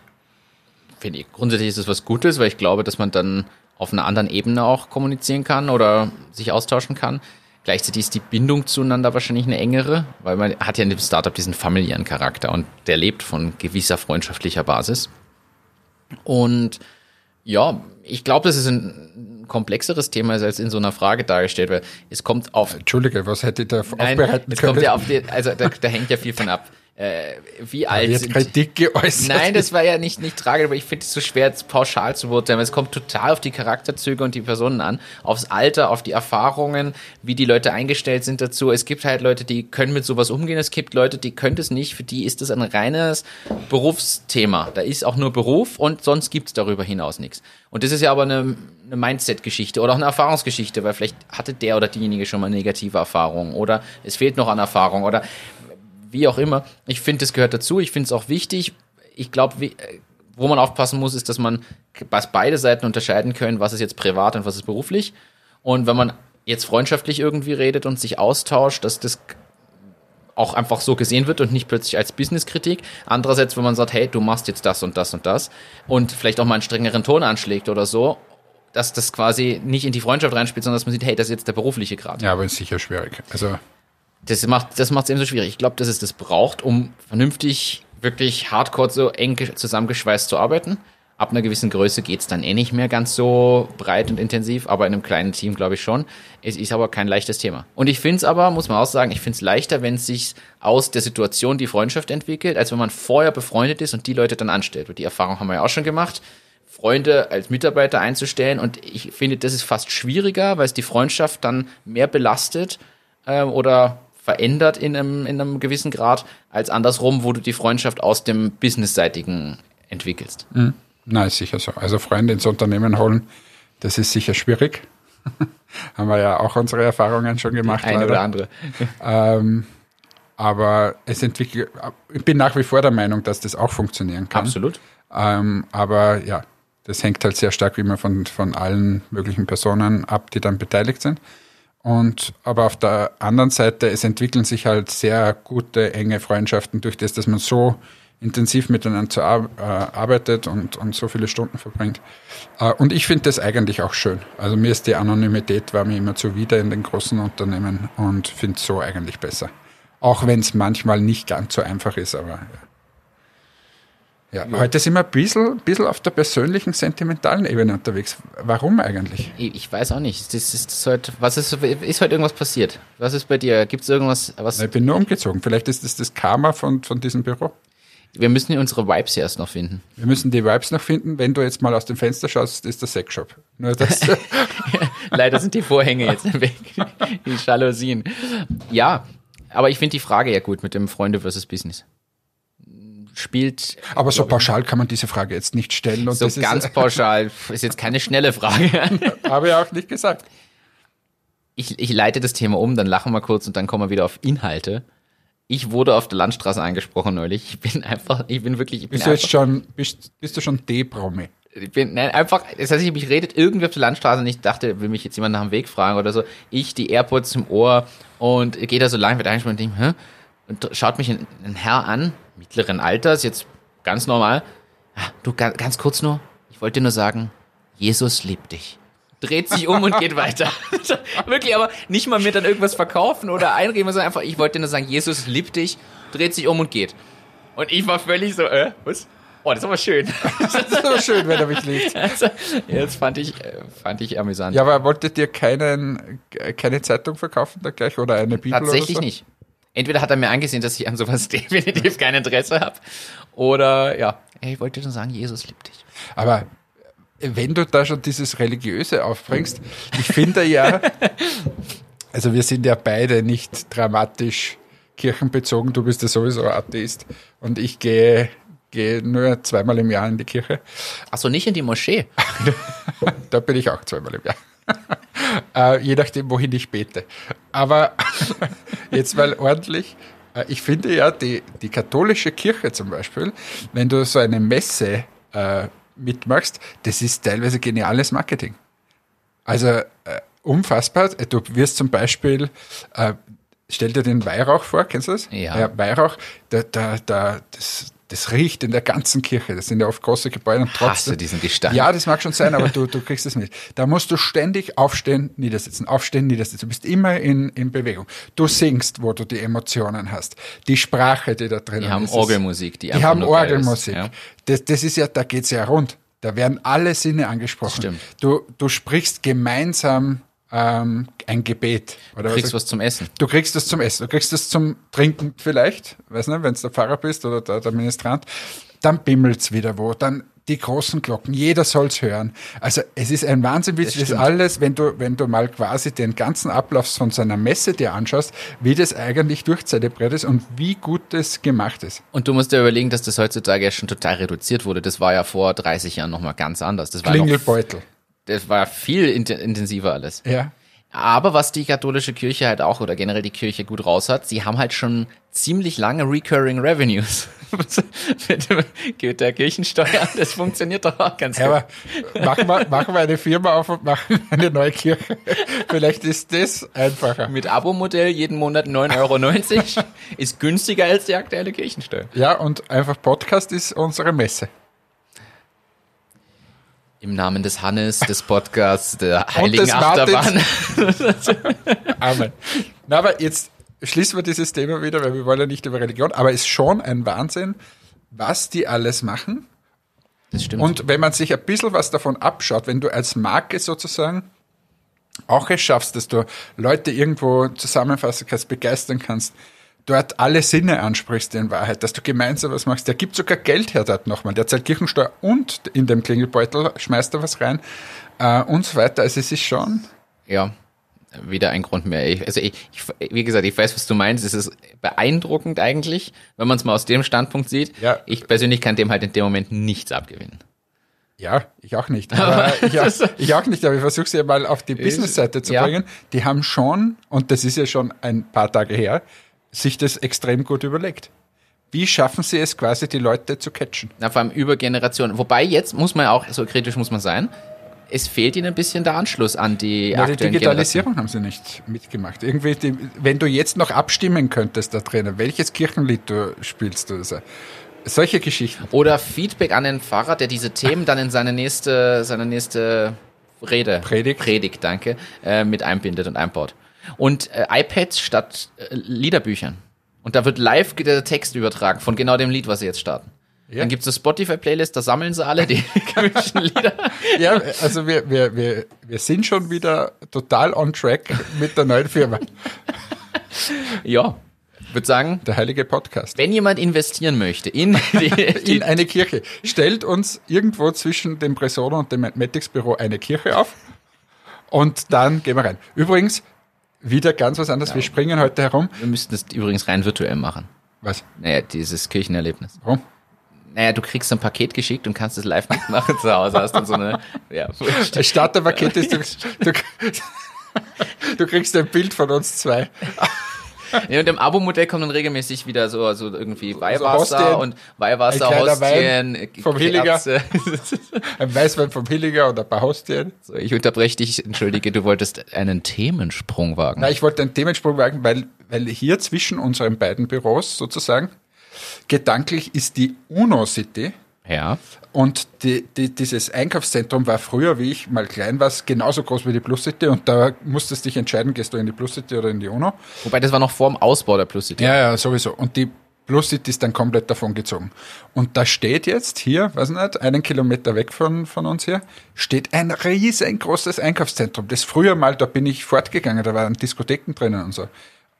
finde ich, grundsätzlich ist es was Gutes, weil ich glaube, dass man dann auf einer anderen Ebene auch kommunizieren kann oder sich austauschen kann. Gleichzeitig ist die Bindung zueinander wahrscheinlich eine engere, weil man hat ja in dem Startup diesen familiären Charakter und der lebt von gewisser freundschaftlicher Basis. Und ja, ich glaube, das ist ein komplexeres Thema als in so einer Frage dargestellt wird. Es kommt auf. Entschuldige, was hätte ich da Nein, aufbereiten es können? Kommt ja auf die, also da, da hängt ja viel von ab äh, wie alt sind Kritik geäußert. Nein, das war ja nicht, nicht tragisch, aber ich finde es so schwer, jetzt pauschal zu beurteilen, es kommt total auf die Charakterzüge und die Personen an, aufs Alter, auf die Erfahrungen, wie die Leute eingestellt sind dazu. Es gibt halt Leute, die können mit sowas umgehen, es gibt Leute, die können das nicht, für die ist das ein reines Berufsthema. Da ist auch nur Beruf und sonst gibt es darüber hinaus nichts. Und das ist ja aber eine, eine Mindset-Geschichte oder auch eine Erfahrungsgeschichte, weil vielleicht hatte der oder diejenige schon mal negative Erfahrungen oder es fehlt noch an Erfahrung oder wie auch immer. Ich finde, das gehört dazu. Ich finde es auch wichtig. Ich glaube, äh, wo man aufpassen muss, ist, dass man was beide Seiten unterscheiden können, was ist jetzt privat und was ist beruflich. Und wenn man jetzt freundschaftlich irgendwie redet und sich austauscht, dass das auch einfach so gesehen wird und nicht plötzlich als Businesskritik. Andererseits, wenn man sagt, hey, du machst jetzt das und das und das und vielleicht auch mal einen strengeren Ton anschlägt oder so, dass das quasi nicht in die Freundschaft reinspielt, sondern dass man sieht, hey, das ist jetzt der berufliche Grad. Ja, aber ist sicher schwierig. Also das macht das es eben so schwierig. Ich glaube, dass es das braucht, um vernünftig, wirklich hardcore so eng zusammengeschweißt zu arbeiten. Ab einer gewissen Größe geht's dann eh nicht mehr ganz so breit und intensiv, aber in einem kleinen Team glaube ich schon. Es ist aber kein leichtes Thema. Und ich finde es aber, muss man auch sagen, ich finde es leichter, wenn es sich aus der Situation die Freundschaft entwickelt, als wenn man vorher befreundet ist und die Leute dann anstellt. Und die Erfahrung haben wir ja auch schon gemacht. Freunde als Mitarbeiter einzustellen. Und ich finde, das ist fast schwieriger, weil es die Freundschaft dann mehr belastet äh, oder verändert in einem, in einem gewissen Grad, als andersrum, wo du die Freundschaft aus dem Businessseitigen entwickelst. Mhm. Na, ist sicher so. Also Freunde ins Unternehmen holen, das ist sicher schwierig. Haben wir ja auch unsere Erfahrungen schon gemacht. Eine leider. oder andere. Ähm, aber es entwickelt, ich bin nach wie vor der Meinung, dass das auch funktionieren kann. Absolut. Ähm, aber ja, das hängt halt sehr stark immer von, von allen möglichen Personen ab, die dann beteiligt sind. Und aber auf der anderen Seite, es entwickeln sich halt sehr gute, enge Freundschaften durch das, dass man so intensiv miteinander äh, arbeitet und, und so viele Stunden verbringt. Äh, und ich finde das eigentlich auch schön. Also mir ist die Anonymität war mir immer zuwider in den großen Unternehmen und finde es so eigentlich besser. Auch wenn es manchmal nicht ganz so einfach ist, aber ja. Ja, heute sind wir ein bisschen, bisschen auf der persönlichen, sentimentalen Ebene unterwegs. Warum eigentlich? Ich, ich weiß auch nicht. Das ist, das heute, was ist, ist heute irgendwas passiert? Was ist bei dir? Gibt es irgendwas? Was, Ich bin nur umgezogen. Vielleicht ist das das Karma von, von diesem Büro. wir müssen unsere Vibes erst noch finden. Wir müssen die Vibes noch finden. Wenn du jetzt mal aus dem Fenster schaust, ist der Sexshop. Nur das. Leider sind die Vorhänge jetzt weg. Die Jalousien. Ja, aber ich finde die Frage ja gut mit dem Freunde versus Business. Spielt Aber so pauschal kann man diese Frage jetzt nicht stellen. Und so das ganz ist, pauschal, ist jetzt keine schnelle Frage. habe ich auch nicht gesagt. Ich, ich leite das Thema um, dann lachen wir kurz und dann kommen wir wieder auf Inhalte. Ich wurde auf der Landstraße angesprochen neulich. Ich bin einfach, ich bin wirklich, ich bin Bist du jetzt schon, bist, bist du schon D-Promi? ich bin, nein, einfach, das heißt, ich mich redet irgendwie auf der Landstraße und ich dachte, will mich jetzt jemand nach dem Weg fragen oder so. Ich, die AirPods im Ohr und gehe da so lang, wird angesprochen und denke, hä? Und schaut mich ein, ein Herr an, mittleren Alters, jetzt ganz normal. Ah, Du, ganz, kurz nur, ich wollte dir nur sagen, Jesus liebt dich. Dreht sich um und geht weiter. Wirklich, aber nicht mal mir dann irgendwas verkaufen oder einreden, sondern einfach, ich wollte nur sagen, Jesus liebt dich, dreht sich um und geht. Und ich war völlig so, äh, was? Oh, das ist aber schön. Das ist so schön, wenn er mich liebt. Also, ja, das fand ich, äh, fand ich amüsant. Ja, aber wolltet ihr keinen, keine Zeitung verkaufen da gleich oder eine Bibel Tatsächlich oder so? nicht. Entweder hat er mir angesehen, dass ich an sowas definitiv kein Interesse habe, oder ja, ich wollte nur sagen, Jesus liebt dich. Aber wenn du da schon dieses Religiöse aufbringst, ich finde ja, also wir sind ja beide nicht dramatisch kirchenbezogen, du bist ja sowieso Atheist und ich gehe, gehe nur zweimal im Jahr in die Kirche. Achso, nicht in die Moschee. Da bin ich auch zweimal im Jahr. Äh, je nachdem, wohin ich bete. Aber jetzt mal ordentlich. Äh, ich finde ja, die, die katholische Kirche zum Beispiel, wenn du so eine Messe äh, mitmachst, das ist teilweise geniales Marketing. Also äh, unfassbar. Du wirst zum Beispiel, äh, stell dir den Weihrauch vor, kennst du das? Ja. Weihrauch, da, da, da, das, das riecht in der ganzen Kirche. Das sind ja oft große Gebäude und trotzdem. diesen Gestank. Ja, das mag schon sein, aber du, du kriegst es mit. Da musst du ständig aufstehen, niedersitzen, aufstehen, niedersitzen. Du bist immer in, in Bewegung. Du singst, wo du die Emotionen hast. Die Sprache, die da drin Die ist. haben ist- Orgelmusik, die, Die haben Orgelmusik. Ist, ja. Das, das ist ja, da geht's ja rund. Da werden alle Sinne angesprochen. stimmt. Du, du sprichst gemeinsam ähm, ein Gebet. Oder Du kriegst was, was zum Essen. du kriegst das zum Essen, du kriegst das zum Trinken vielleicht, weiß nicht, wenn du der Pfarrer bist oder der, der Ministrant, dann bimmelt's wieder wo, dann die großen Glocken, jeder soll's hören. Also es ist ein Wahnsinn, wie das, das alles, wenn du, wenn du mal quasi den ganzen Ablauf von so einer Messe dir anschaust, wie das eigentlich durchzelebriert ist und wie gut das gemacht ist. Und du musst dir überlegen, dass das heutzutage ja schon total reduziert wurde. Das war ja vor 30 Jahren nochmal ganz anders. Das war, noch, Klingelbeutel. Das war viel int- intensiver alles. Ja. Aber was die katholische Kirche halt auch oder generell die Kirche gut raus hat, sie haben halt schon ziemlich lange Recurring Revenues. Mit der Kirchensteuer, das funktioniert doch auch ganz Ja, gut. aber machen wir, machen wir eine Firma auf und machen eine neue Kirche. Vielleicht ist das einfacher. Mit Abo-Modell jeden Monat 9,90 Euro ist günstiger als die aktuelle Kirchensteuer. Ja, und einfach Podcast ist unsere Messe. Im Namen des Hannes, des Podcasts, der Heiligen des. Achterbahn. Amen. Na, aber jetzt schließen wir dieses Thema wieder, weil wir wollen ja nicht über Religion, aber es ist schon ein Wahnsinn, was die alles machen. Das stimmt. Und wenn man sich ein bisschen was davon abschaut, wenn du als Marke sozusagen auch es schaffst, dass du Leute irgendwo zusammenfassen kannst, begeistern kannst, dort alle Sinne ansprichst in Wahrheit, dass du gemeinsam was machst. Der gibt sogar Geld her dort nochmal. Der zahlt Kirchensteuer und in dem Klingelbeutel schmeißt er was rein äh, und so weiter. Also es ist schon, Ja, wieder ein Grund mehr. Ich, also ich, ich, wie gesagt, ich weiß, was du meinst. Es ist beeindruckend eigentlich, wenn man es mal aus dem Standpunkt sieht. Ja. Ich persönlich kann dem halt in dem Moment nichts abgewinnen. Ja, ich auch nicht. Aber ich, auch, ich auch nicht, aber ich versuche sie mal auf die Business-Seite zu Ja. bringen. Die haben schon, und das ist ja schon ein paar Tage her, sich das extrem gut überlegt. Wie schaffen sie es quasi, die Leute zu catchen? Na, vor allem über Generationen. Wobei jetzt muss man auch, so kritisch muss man sein, es fehlt ihnen ein bisschen der Anschluss an die Ja, die aktuellen Digitalisierung haben sie nicht mitgemacht. Irgendwie, die, wenn du jetzt noch abstimmen könntest da drinnen, welches Kirchenlied du spielst oder so. Solche Geschichten. Oder Feedback an den Pfarrer, der diese Themen dann in seine nächste, seine nächste Rede, Predigt. Predigt danke, äh, mit einbindet und einbaut. Und äh, iPads statt äh, Liederbüchern. Und da wird live der Text übertragen von genau dem Lied, was sie jetzt starten. Ja. Dann gibt es eine Spotify-Playlist, da sammeln sie alle die gewünschten Lieder. Ja, also wir, wir, wir, wir sind schon wieder total on track mit der neuen Firma. Ja, würde sagen, Der heilige Podcast. wenn jemand investieren möchte in die, die In eine Kirche. Stellt uns irgendwo zwischen dem Bressono und dem Matics Büro eine Kirche auf und dann gehen wir rein. Übrigens, wieder ganz was anderes. Wir springen heute herum. wir müssten das übrigens rein virtuell machen. Was? Naja, dieses Kirchenerlebnis. Warum? Naja, du kriegst ein Paket geschickt und kannst es live mitmachen zu Hause. Hast dann so eine, ja, Das Starterpaket ist, du, du, du kriegst ein Bild von uns zwei. Ja, und im Abo-Modell kommen dann regelmäßig wieder so, so irgendwie Weihwasser Hostien, und Weihwasser, Hostien, vom Hilliger. Ein Weißwein vom Hilliger oder ein paar Hostien. so, ich unterbreche dich, entschuldige, du wolltest einen Themensprung wagen. Na, ich wollte einen Themensprung wagen, weil, weil hier zwischen unseren beiden Büros sozusagen gedanklich ist die UNO City. Ja. Und die, die, dieses Einkaufszentrum war früher, wie ich mal klein war, genauso groß wie die Plus City. Und da musstest du dich entscheiden, gehst du in die Plus City oder in die UNO. Wobei, das war noch vor dem Ausbau der Plus City. Ja, ja, sowieso. Und die Plus City ist dann komplett davon gezogen. Und da steht jetzt hier, weiß nicht, einen Kilometer weg von, von uns hier, steht ein riesengroßes Einkaufszentrum. Das früher mal, da bin ich fortgegangen, da waren Diskotheken drinnen und so.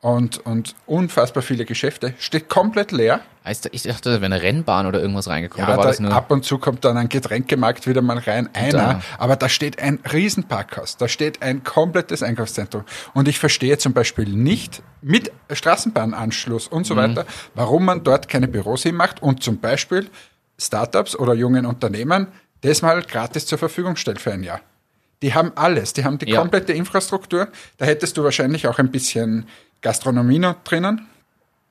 Und, und unfassbar viele Geschäfte. Steht komplett leer. Heißt, ich dachte, da wäre eine Rennbahn oder irgendwas reingekommen. Ja, da ab und zu kommt dann ein Getränkemarkt wieder mal rein, einer. Da. Aber da steht ein Riesenparkhaus, da steht ein komplettes Einkaufszentrum. Und ich verstehe zum Beispiel nicht mit Straßenbahnanschluss und Mhm. so weiter, warum man dort keine Büros hinmacht und zum Beispiel Startups oder jungen Unternehmen das mal gratis zur Verfügung stellt für ein Jahr. Die haben alles, die haben die Ja. komplette Infrastruktur. Da hättest du wahrscheinlich auch ein bisschen Gastronomie noch drinnen.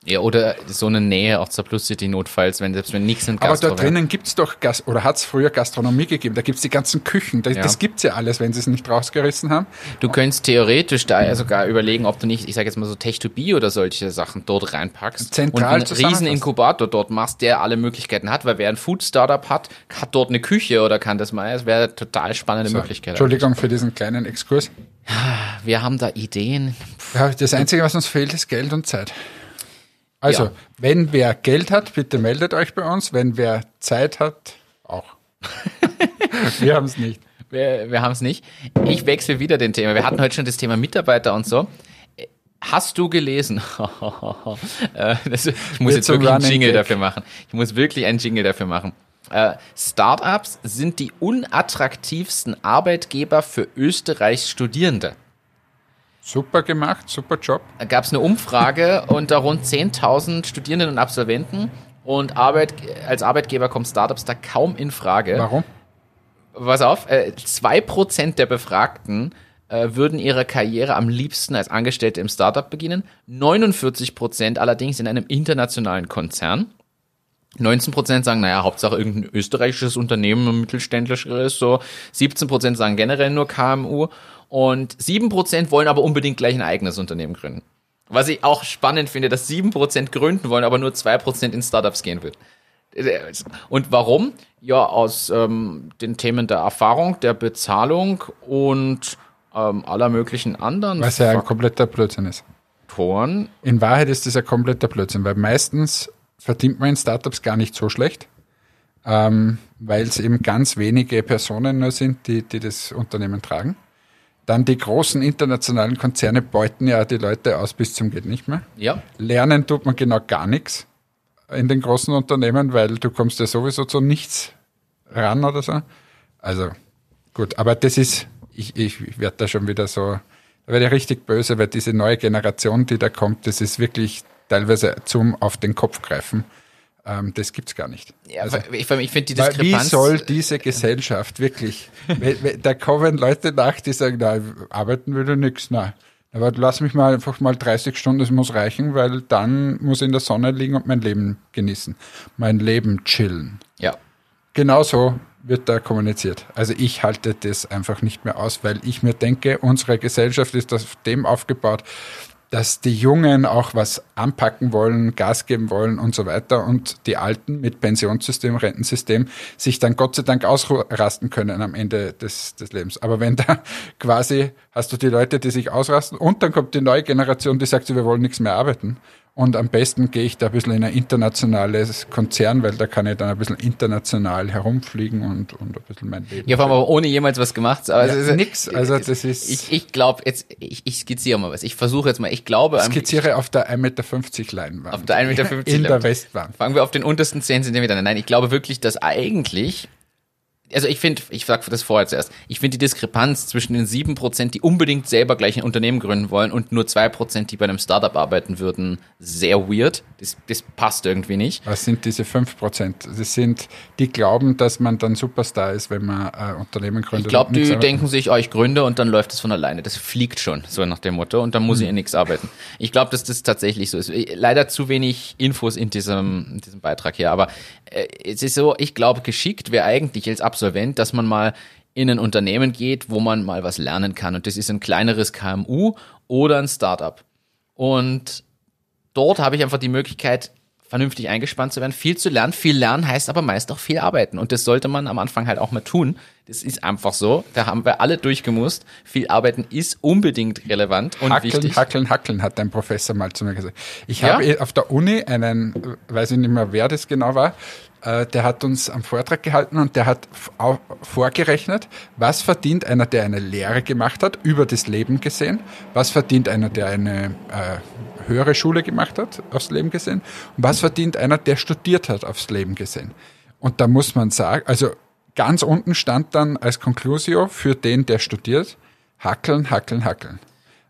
Ja, oder so eine Nähe auch zur Plus City notfalls, wenn selbst wenn nichts in Aber dort drinnen gibt's doch Gas oder hat's früher Gastronomie gegeben. Da gibt's die ganzen Küchen. Das, Ja. das gibt's ja alles, wenn sie es nicht rausgerissen haben. Du könntest theoretisch da ja sogar überlegen, ob du nicht, ich sage jetzt mal so Tech2B oder solche Sachen dort reinpackst Zentral und einen riesen Inkubator dort machst, der alle Möglichkeiten hat, weil wer ein Food Startup hat, hat dort eine Küche oder kann das mal. Es wäre total spannende So, Möglichkeit. Entschuldigung für diesen kleinen Exkurs. Wir haben da Ideen. Ja, das Einzige, was uns fehlt, ist Geld und Zeit. Also, Ja. wenn wer Geld hat, bitte meldet euch bei uns. Wenn wer Zeit hat, auch. Wir haben es nicht. Wir, wir haben es nicht. Ich wechsle wieder den Thema. Wir hatten heute schon das Thema Mitarbeiter und so. Hast du gelesen? Äh, das, ich muss Wird jetzt wirklich einen Jingle dafür machen. Ich muss wirklich einen Jingle dafür machen. Äh, Startups sind die unattraktivsten Arbeitgeber für Österreichs Studierende. Super gemacht, super Job. Da gab es eine Umfrage unter rund 10.000 Studierenden und Absolventen und Arbeit, als Arbeitgeber kommen Startups da kaum in Frage. Warum? Pass auf, äh, 2% der Befragten äh, würden ihre Karriere am liebsten als Angestellte im Startup beginnen, 49% allerdings in einem internationalen Konzern. 19% sagen, naja, Hauptsache irgendein österreichisches Unternehmen, ein mittelständlischeres, so. 17% sagen generell nur KMU. Und 7% wollen aber unbedingt gleich ein eigenes Unternehmen gründen. Was ich auch spannend finde, dass 7% gründen wollen, aber nur 2% in Startups gehen wird. Und warum? Ja, aus ähm, den Themen der Erfahrung, der Bezahlung und ähm, aller möglichen anderen Was ja ein kompletter Blödsinn ist. Faktoren. In Wahrheit ist das ein kompletter Blödsinn, weil meistens verdient man in Startups gar nicht so schlecht, ähm, weil es eben ganz wenige Personen nur sind, die, die das Unternehmen tragen. Dann die großen internationalen Konzerne beuten ja die Leute aus bis zum geht nicht mehr. Ja, Lernen tut man genau gar nichts in den großen Unternehmen, weil du kommst ja sowieso zu nichts ran oder so. Also gut, aber das ist, ich, ich werde da schon wieder so, da werde ich richtig böse, weil diese neue Generation, die da kommt, das ist wirklich teilweise zum auf den Kopf greifen. Ähm, das gibt's gar nicht. Ja, Also, ich, ich finde die Diskrepanz. wie soll diese Gesellschaft wirklich, da kommen Leute nach, die sagen, na, arbeiten würde nix, nein. Aber lass mich mal einfach mal 30 Stunden, das muss reichen, weil dann muss ich in der Sonne liegen und mein Leben genießen. Mein Leben chillen. ja. Genauso wird da kommuniziert. Also ich halte das einfach nicht mehr aus, weil ich mir denke, unsere Gesellschaft ist auf dem aufgebaut, dass die Jungen auch was anpacken wollen, Gas geben wollen und so weiter und die Alten mit Pensionssystem, Rentensystem sich dann Gott sei Dank ausrasten können am Ende des, des Lebens. Aber wenn da quasi hast du die Leute, die sich ausrasten und dann kommt die neue Generation, die sagt, wir wollen nichts mehr arbeiten. Und am besten gehe ich da ein bisschen in ein internationales Konzern, weil da kann ich dann ein bisschen international herumfliegen und, und ein bisschen mein Leben. Ja, vor allem aber ohne jemals was gemacht. Aber Ja, es ist, nix. Also das ist- Ich, ich glaube, jetzt, ich, ich skizziere mal was. Ich versuche jetzt mal, ich glaube, Ich skizziere auf der 1,50 Meter Leinwand. Auf der 1,50 Meter In der. Westwand. Fangen wir auf den untersten 10 Zentimetern. Nein, ich glaube wirklich, dass eigentlich, also ich finde, ich sag das vorher zuerst, ich finde die Diskrepanz zwischen den 7%, die unbedingt selber gleich ein Unternehmen gründen wollen und nur 2%, die bei einem Startup arbeiten würden, sehr weird. Das, das passt irgendwie nicht. Was sind diese 5 Prozent? Das sind, die glauben, dass man dann Superstar ist, wenn man äh, Unternehmen gründet. Ich glaube, die arbeitet. denken sich, oh, ich gründe und dann läuft es von alleine. Das fliegt schon, so nach dem Motto. Und dann muss ich Hm. in nichts arbeiten. Ich glaube, dass das tatsächlich so ist. Leider zu wenig Infos in diesem, in diesem Beitrag hier. Aber äh, es ist so, ich glaube, geschickt wäre eigentlich als Absolvent, dass man mal in ein Unternehmen geht, wo man mal was lernen kann. Und das ist ein kleineres KMU oder ein Startup. Und dort habe ich einfach die Möglichkeit, vernünftig eingespannt zu werden, viel zu lernen. Viel lernen heißt aber meist auch viel arbeiten. Und das sollte man am Anfang halt auch mal tun. Das ist einfach so. Da haben wir alle durchgemusst. Viel arbeiten ist unbedingt relevant und Hackeln, wichtig. hackeln, hackeln, hat ein Professor mal zu mir gesagt. Ich Ja? habe eh auf der Uni einen, äh, weiß ich nicht mehr, wer das genau war, der hat uns am Vortrag gehalten und der hat vorgerechnet, was verdient einer, der eine Lehre gemacht hat, über das Leben gesehen, was verdient einer, der eine äh, höhere Schule gemacht hat, aufs Leben gesehen, und was verdient einer, der studiert hat, aufs Leben gesehen. Und da muss man sagen, also ganz unten stand dann als Conclusio für den, der studiert, hackeln, hackeln, hackeln.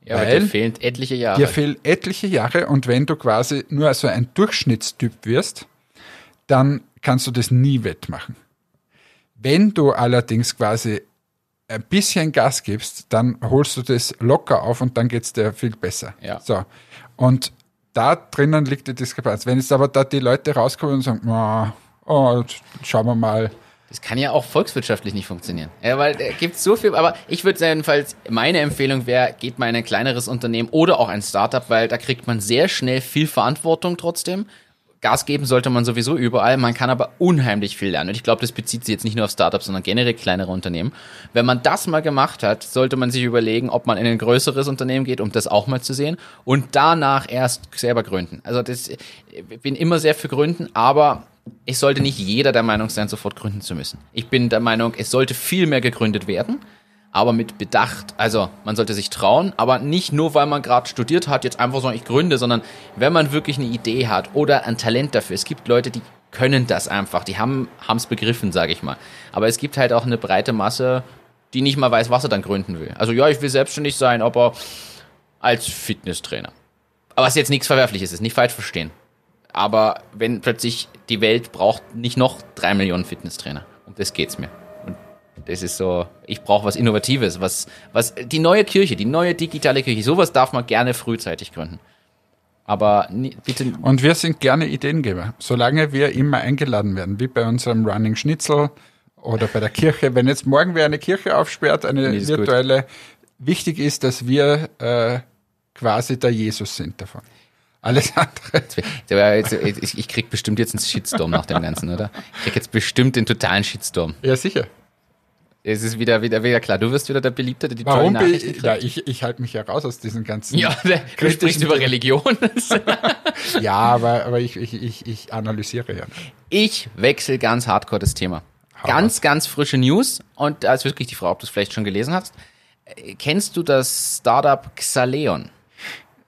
ja, weil dir fehlen etliche Jahre. Dir fehlen etliche Jahre und wenn du quasi nur so ein Durchschnittstyp wirst, dann kannst du das nie wettmachen. Wenn du allerdings quasi ein bisschen Gas gibst, dann holst du das locker auf und dann geht's dir viel besser. Ja. So. Und da drinnen liegt die Diskrepanz. Wenn jetzt aber da die Leute rauskommen und sagen, "Ah, oh, schauen wir mal, Das kann ja auch volkswirtschaftlich nicht funktionieren. Ja, weil es gibt so viel, aber ich würde jedenfalls, meine Empfehlung wäre, geht mal in ein kleineres Unternehmen oder auch ein Startup, weil da kriegt man sehr schnell viel Verantwortung trotzdem. Gas geben sollte man sowieso überall, man kann aber unheimlich viel lernen. Und ich glaube, das bezieht sich jetzt nicht nur auf Startups, sondern generell kleinere Unternehmen. Wenn man das mal gemacht hat, sollte man sich überlegen, ob man in ein größeres Unternehmen geht, um das auch mal zu sehen und danach erst selber gründen. Also das, ich bin immer sehr für Gründen, aber es sollte nicht jeder der Meinung sein, sofort gründen zu müssen. Ich bin der Meinung, es sollte viel mehr gegründet werden, aber mit Bedacht. Also man sollte sich trauen, aber nicht nur, weil man gerade studiert hat, jetzt einfach sagen, ich gründe, sondern wenn man wirklich eine Idee hat oder ein Talent dafür. Es gibt Leute, die können das einfach, die haben es begriffen, sage ich mal. Aber es gibt halt auch eine breite Masse, die nicht mal weiß, was er dann gründen will. Also ja, ich will selbstständig sein, aber als Fitnesstrainer. Aber was jetzt nichts Verwerfliches ist, nicht falsch verstehen. Aber wenn plötzlich die Welt braucht nicht noch drei Millionen Fitnesstrainer. Um das geht's mir. Das ist so, ich brauche was Innovatives, was, was, die neue Kirche, die neue digitale Kirche, sowas darf man gerne frühzeitig gründen. Aber nie, bitte, Und wir sind gerne Ideengeber, solange wir immer eingeladen werden, wie bei unserem Running Schnitzel oder bei der Kirche. Wenn jetzt morgen wer eine Kirche aufsperrt, eine Nee, ist gut. virtuelle, wichtig ist, dass wir äh, quasi der Jesus sind davon. Alles andere. Ich krieg bestimmt jetzt einen Shitstorm nach dem Ganzen, oder? Ich krieg jetzt bestimmt den totalen Shitstorm. Ja, sicher. Es ist wieder, wieder, wieder klar. Du wirst wieder der Beliebte, der die Warum tollen Nachrichten ich, kriegt. ja, ich, ich halte mich ja raus aus diesen ganzen. Ja, der, du sprichst über. Religion. Ja, aber, aber ich, ich, ich, ich analysiere ja. Ich wechsle ganz hardcore das Thema. Ganz, ganz frische News. Und da ist wirklich die Frage, ob du es vielleicht schon gelesen hast. Äh, Kennst du das Startup Xaleon?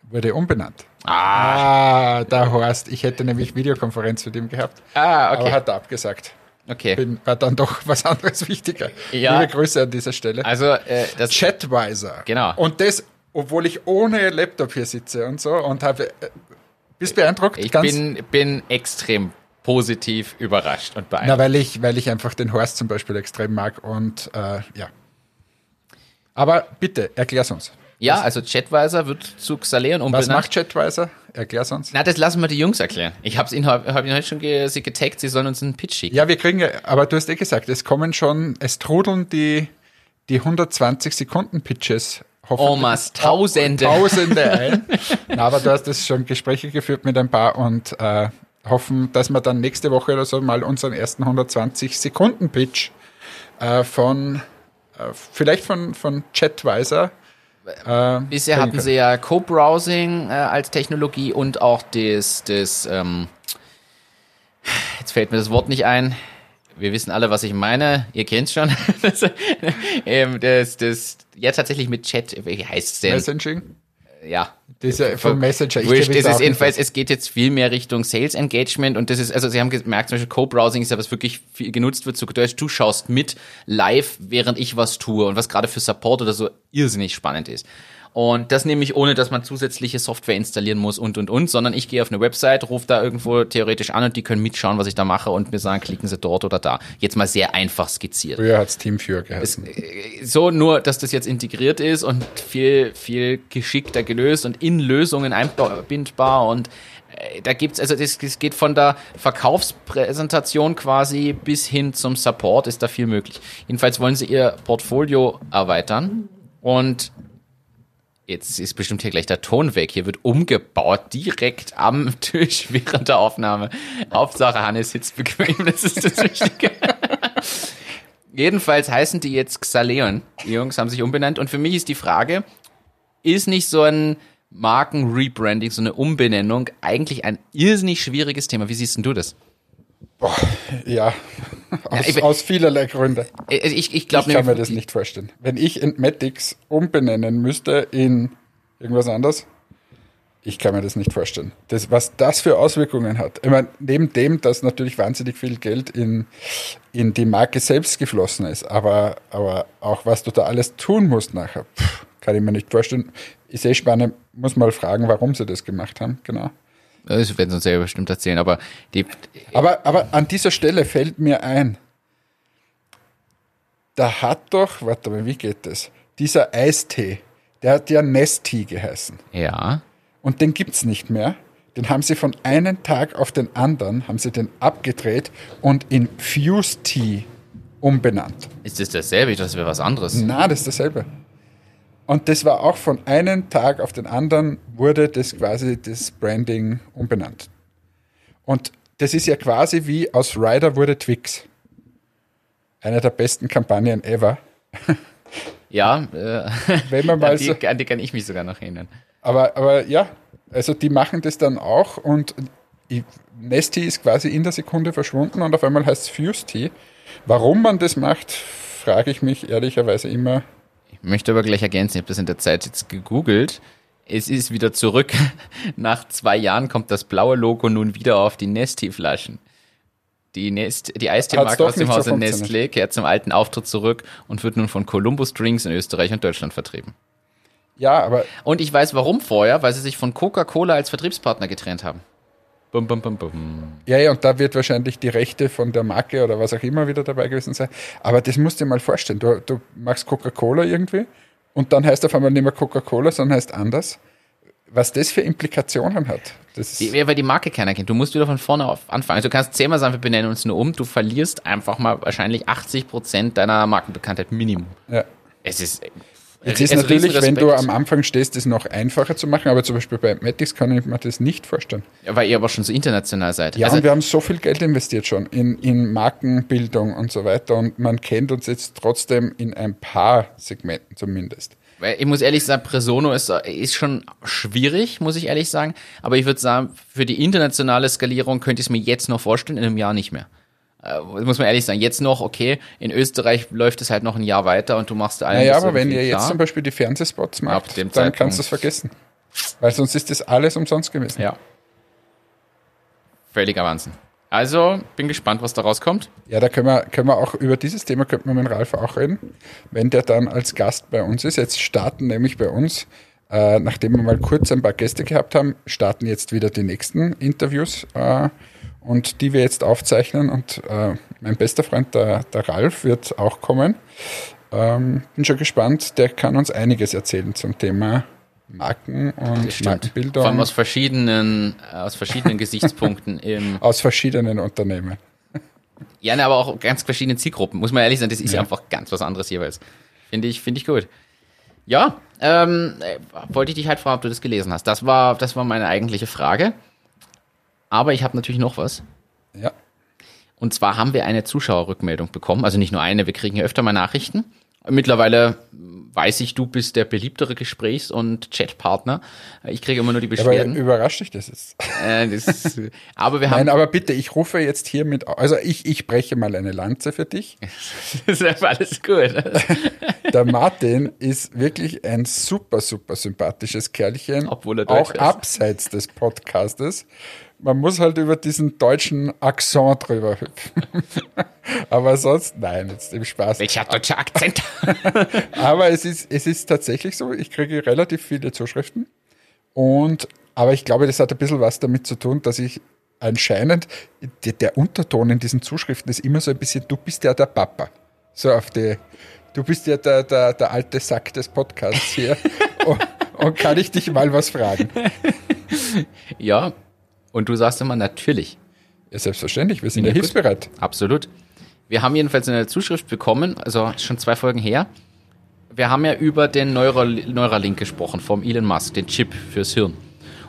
Wurde umbenannt. Ah, der Horst. Ich hätte nämlich Videokonferenz mit ihm gehabt. Ah, Aber okay. hat er abgesagt. Okay. Bin, war dann doch was anderes wichtiger. Ja. Liebe Grüße an dieser Stelle. Also, äh, das, Chatwiser. Genau. Und das, obwohl ich ohne Laptop hier sitze und so und habe. Äh, bist beeindruckt? ich Ganz- bin, bin extrem positiv überrascht und Na, beeindruckt. weil ich, weil ich einfach den Horst zum Beispiel extrem mag und äh, ja. Aber bitte, erklär's uns. Ja, also Chatweiser wird zu Xaleon Was umbenannt. macht Chatweiser? Erklär's uns. Na, das lassen wir die Jungs erklären. Ich habe ihnen, hab, ihnen heute schon ge sie getaggt, sie sollen uns einen Pitch schicken. Ja, wir kriegen ja, aber du hast eh gesagt, es kommen schon, es trudeln die, die 120 Sekunden Pitches. hoffentlich- Omas, Tausende. Tausende ein. Na, aber du hast das schon Gespräche geführt mit ein paar und äh, hoffen, dass wir dann nächste Woche oder so mal unseren ersten 120 Sekunden Pitch äh, von, äh, vielleicht von, von Chatweiser. Äh, Bisher hatten können. sie ja Co-Browsing äh, als Technologie und auch das, das ähm, jetzt fällt mir das Wort nicht ein. Wir wissen alle, was ich meine. Ihr kennt's schon. das, ähm, das, das, ja, tatsächlich mit Chat, wie heißt es denn? Messaging. ja. Diese vom Messenger. Ich Wurscht, das ist jedenfalls, es geht jetzt viel mehr Richtung Sales Engagement und das ist, also Sie haben gemerkt, zum Beispiel Co-Browsing ist ja was wirklich viel genutzt wird, so du schaust mit live, während ich was tue und was gerade für Support oder so irrsinnig spannend ist. Und das nehme ich ohne, dass man zusätzliche Software installieren muss und, und, und, sondern ich gehe auf eine Website, rufe da irgendwo theoretisch an und die können mitschauen, was ich da mache und mir sagen, klicken Sie dort oder da. Jetzt mal sehr einfach skizziert Früher hat's Teamführer geheißen. so nur, dass das jetzt integriert ist und viel, viel geschickter gelöst und in Lösungen einbindbar und äh, da gibt's, also das, das geht von der Verkaufspräsentation quasi bis hin zum Support ist da viel möglich. Jedenfalls wollen sie ihr Portfolio erweitern und Jetzt ist bestimmt hier gleich der Ton weg. Hier wird umgebaut, direkt am Tisch während der Aufnahme. Hauptsache Hannes sitzt bequem, das ist das Wichtige. Jedenfalls heißen die jetzt Xaleon. Die Jungs haben sich umbenannt. Und für mich ist die Frage, ist nicht so ein Marken-Rebranding, so eine Umbenennung eigentlich ein irrsinnig schwieriges Thema? Wie siehst denn du das? Boah, ja, aus, ich- aus vielerlei Gründen. Äh, Ich, ich Ich glaube kann mir das nicht vorstellen. Wenn ich Entmatics umbenennen müsste in irgendwas anderes, ich kann mir das nicht vorstellen. Das, was das für Auswirkungen hat. Ich meine, neben dem, dass natürlich wahnsinnig viel Geld in, in die Marke selbst geflossen ist, aber, aber auch was du da alles tun musst nachher, pff, kann ich mir nicht vorstellen. Ist eh spannend, muss mal fragen, warum sie das gemacht haben, genau. Das werden sie uns selber bestimmt erzählen, aber die, Aber, aber an dieser Stelle fällt mir ein, da hat doch, warte mal, wie geht das? Dieser Eistee, der hat ja Nesti geheißen. ja, Und den gibt's nicht mehr. Den haben sie von einem Tag auf den anderen, haben sie den abgedreht und in Fuse Tea umbenannt. ist das dasselbe? Ich dachte, das wäre was anderes. Na, das ist dasselbe. Und das war auch von einem Tag auf den anderen wurde das quasi das Branding umbenannt. Und das ist ja quasi wie aus Ryder wurde Twix. Eine der besten Kampagnen ever. Ja, äh, Wenn man mal an, so, die, an die kann ich mich sogar noch erinnern. aber, aber ja, also die machen das dann auch und ich, Nesti ist quasi in der Sekunde verschwunden und auf einmal heißt es Fuse Tea. Warum man das macht, frage ich mich ehrlicherweise immer. Ich möchte aber gleich ergänzen, ich habe das in der Zeit jetzt gegoogelt. Es ist wieder zurück. Nach zwei Jahren kommt das blaue Logo nun wieder auf die Nesti-Flaschen. Die, Nest, die Eisteemarke aus dem Hause. Nestlé kehrt zum alten Auftritt zurück und wird nun von Columbus Drinks in Österreich und Deutschland vertrieben. Ja, aber Und ich weiß warum vorher, weil sie sich von Coca-Cola als Vertriebspartner getrennt haben. Bum, bum, bum, bum. Ja, ja, und da wird wahrscheinlich die Rechte von der Marke oder was auch immer wieder dabei gewesen sein. Aber das musst du dir mal vorstellen. Du, du machst Coca-Cola irgendwie und dann heißt auf einmal nicht mehr Coca-Cola, sondern heißt anders. Was das für Implikationen hat. Das Die, weil die Marke keiner kennt. Du musst wieder von vorne auf anfangen. Also du kannst zehnmal sagen, wir benennen uns nur um. Du verlierst einfach mal wahrscheinlich 80 Prozent deiner Markenbekanntheit Minimum. ja. Es ist. Jetzt ist natürlich, wenn du am Anfang stehst, das noch einfacher zu machen, aber zum Beispiel bei Matics kann ich mir das nicht vorstellen. Ja, weil ihr aber schon so international seid. Ja, also, und wir haben so viel Geld investiert schon in, in Markenbildung und so weiter und man kennt uns jetzt trotzdem in ein paar Segmenten zumindest. weil ich muss ehrlich sagen, Presono ist, ist schon schwierig, muss ich ehrlich sagen. Aber ich würde sagen, für die internationale Skalierung könnte ich es mir jetzt noch vorstellen, in einem Jahr nicht mehr. Äh, muss man ehrlich sagen, jetzt noch, okay, in Österreich läuft es halt noch ein Jahr weiter und du machst allen Naja, aber wenn ihr jetzt klar. zum Beispiel die Fernsehspots macht, dann Zeitpunkt. kannst du es vergessen. Weil sonst ist das alles umsonst gewesen. Ja. Völliger Wahnsinn. Also, bin gespannt, was da rauskommt. Ja, da können wir, können wir auch über dieses Thema könnten wir mit Ralf auch reden, wenn der dann als Gast bei uns ist. Jetzt starten nämlich bei uns Äh, nachdem wir mal kurz ein paar Gäste gehabt haben, starten jetzt wieder die nächsten Interviews äh, und die wir jetzt aufzeichnen. Und äh, mein bester Freund, der, der Ralf, wird auch kommen. Ähm, bin schon gespannt, der kann uns einiges erzählen zum Thema Marken und Markenbildung. Vor allem aus verschiedenen, aus verschiedenen Gesichtspunkten im. Aus verschiedenen Unternehmen. Ja, ne, aber auch ganz verschiedenen Zielgruppen. Muss man ehrlich sein, das ist ja. einfach ganz was anderes jeweils. Finde ich, finde ich gut. Ja, ähm, äh, wollte ich dich halt fragen, ob du das gelesen hast. Das war, das war meine eigentliche Frage. Aber ich habe natürlich noch was. Ja. Und zwar haben wir eine Zuschauerrückmeldung bekommen. Also nicht nur eine, wir kriegen ja öfter mal Nachrichten. Mittlerweile weiß ich, du bist der beliebtere Gesprächs- und Chatpartner. Ich kriege immer nur die Beschwerden. Aber überrascht dich das jetzt? Äh, das, aber wir haben. Nein, aber bitte, ich rufe jetzt hier mit, also ich, ich breche mal eine Lanze für dich. das ist alles gut. Der Martin ist wirklich ein super, super sympathisches Kerlchen. Obwohl er Auch Deutsch ist. abseits des Podcastes. Man muss halt über diesen deutschen Akzent drüber hüpfen. Aber sonst, nein, jetzt im Spaß. Welcher deutsche Akzent? Aber es ist, es ist tatsächlich so, ich kriege relativ viele Zuschriften. Und, aber ich glaube, das hat ein bisschen was damit zu tun, dass ich anscheinend, der, der Unterton in diesen Zuschriften ist immer so ein bisschen, du bist ja der Papa. So auf die, du bist ja der, der, der alte Sack des Podcasts hier. und, und kann ich dich mal was fragen? ja, und du sagst immer natürlich. Ja, selbstverständlich, wir sind Ja, ja hilfsbereit. Absolut. Wir haben jedenfalls eine Zuschrift bekommen, also schon zwei Folgen her. Wir haben ja über den Neural Neuralink gesprochen vom Elon Musk, den Chip fürs Hirn.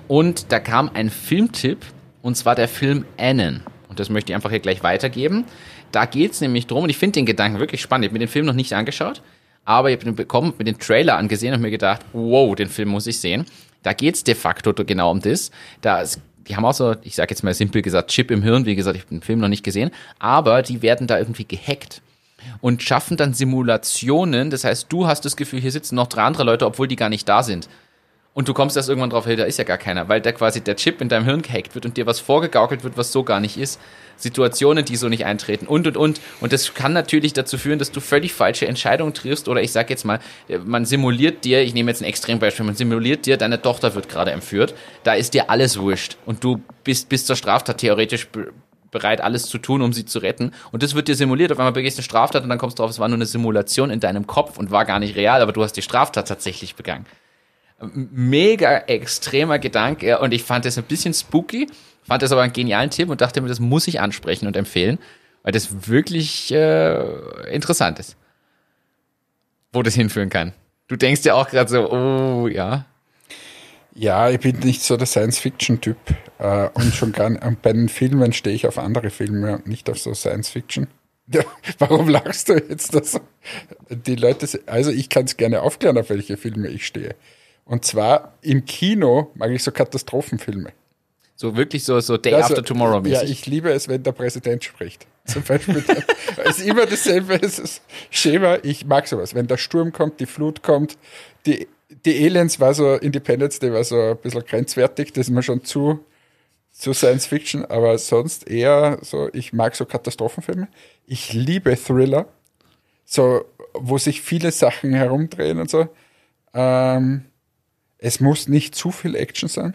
Und da kam ein Filmtipp, und zwar der Film Annen. Und das möchte ich einfach hier gleich weitergeben. Da geht es nämlich drum, und ich finde den Gedanken wirklich spannend. Ich habe mir den Film noch nicht angeschaut, aber ich habe ihn bekommen, mir den Trailer angesehen und mir gedacht, wow, den Film muss ich sehen. Da geht es de facto genau um das. Da ist die haben auch so, ich sage jetzt mal simpel gesagt, Chip im Hirn. Wie gesagt, ich habe den Film noch nicht gesehen, aber die werden da irgendwie gehackt und schaffen dann Simulationen. Das heißt, du hast das Gefühl, hier sitzen noch drei andere Leute, obwohl die gar nicht da sind. Und du kommst erst irgendwann drauf, hey, da ist ja gar keiner, weil da quasi der Chip in deinem Hirn gehackt wird und dir was vorgegaukelt wird, was so gar nicht ist. Situationen, die so nicht eintreten und und und. Und das kann natürlich dazu führen, dass du völlig falsche Entscheidungen triffst oder ich sag jetzt mal, man simuliert dir, ich nehme jetzt ein Extrembeispiel, man simuliert dir, deine Tochter wird gerade entführt, da ist dir alles wurscht und du bist bis zur Straftat theoretisch be- bereit, alles zu tun, um sie zu retten. Und das wird dir simuliert. Auf einmal begehst du eine Straftat und dann kommst du drauf, es war nur eine Simulation in deinem Kopf und war gar nicht real, aber du hast die Straftat tatsächlich begangen mega extremer Gedanke und ich fand das ein bisschen spooky, fand das aber einen genialen Tipp und dachte mir, das muss ich ansprechen und empfehlen, weil das wirklich äh, interessant ist, wo das hinführen kann. Du denkst ja auch gerade so, oh ja, Ja, ich bin nicht so der Science-Fiction-Typ. Äh, und schon gar nicht, und bei den Filmen stehe ich auf andere Filme und nicht auf so Science-Fiction. Ja, warum lachst du jetzt das? Die Leute, also ich kann es gerne aufklären, auf welche Filme ich stehe. Und zwar im Kino mag ich so Katastrophenfilme. so wirklich so, so Day Also, After Tomorrow Ja, mäßig. ich liebe es, wenn der Präsident spricht. Zum Beispiel. es ist immer dasselbe es ist Schema. Ich mag sowas. Wenn der Sturm kommt, die Flut kommt, die, die Aliens war so, Independence Day war so ein bisschen grenzwertig. Das ist mir schon zu, zu Science Fiction. Aber sonst eher so, ich mag so Katastrophenfilme. Ich liebe Thriller. So, wo sich viele Sachen herumdrehen und so. Ähm, es muss nicht zu viel Action sein.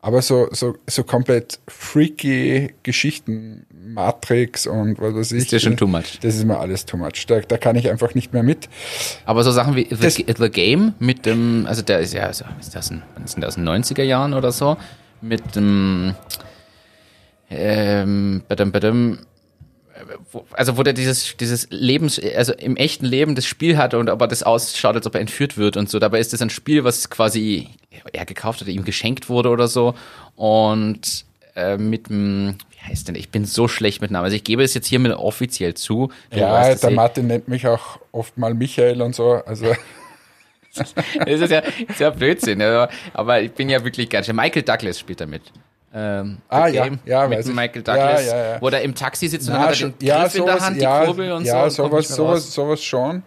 Aber so, so, so komplett freaky Geschichten, Matrix und was weiß ich. Ist dir schon too much. Das ist mir alles too much. Da, da kann ich einfach nicht mehr mit. Aber so Sachen wie Das- The, Game mit dem, also der ist ja, also ist das ein, denn das, in den 90er Jahren oder so, mit dem, ähm, bei dem, bei dem, also wo der dieses, dieses Lebens, also im echten Leben das Spiel hat und aber das ausschaut, als ob er entführt wird und so. Dabei ist das ein Spiel, was quasi er gekauft hat, ihm geschenkt wurde oder so. Und äh, mit dem, wie heißt denn, ich bin so schlecht mit Namen. Also ich gebe es jetzt hier mit offiziell zu. Ja, weißt der. Martin nennt mich auch oft mal Michael und so. Also Das ist ja, ist ja Blödsinn. Aber, aber ich bin ja wirklich ganz schön. Michael Douglas spielt damit. Ähm, Ah, ja, ja, mit. Michael Ja, Douglas, ja, ja. wo der im Taxi sitzt und na, dann hat er den Griff in der Hand, ja, die Kurbel und ja, so. und kommt sowas, sowas, sowas schon.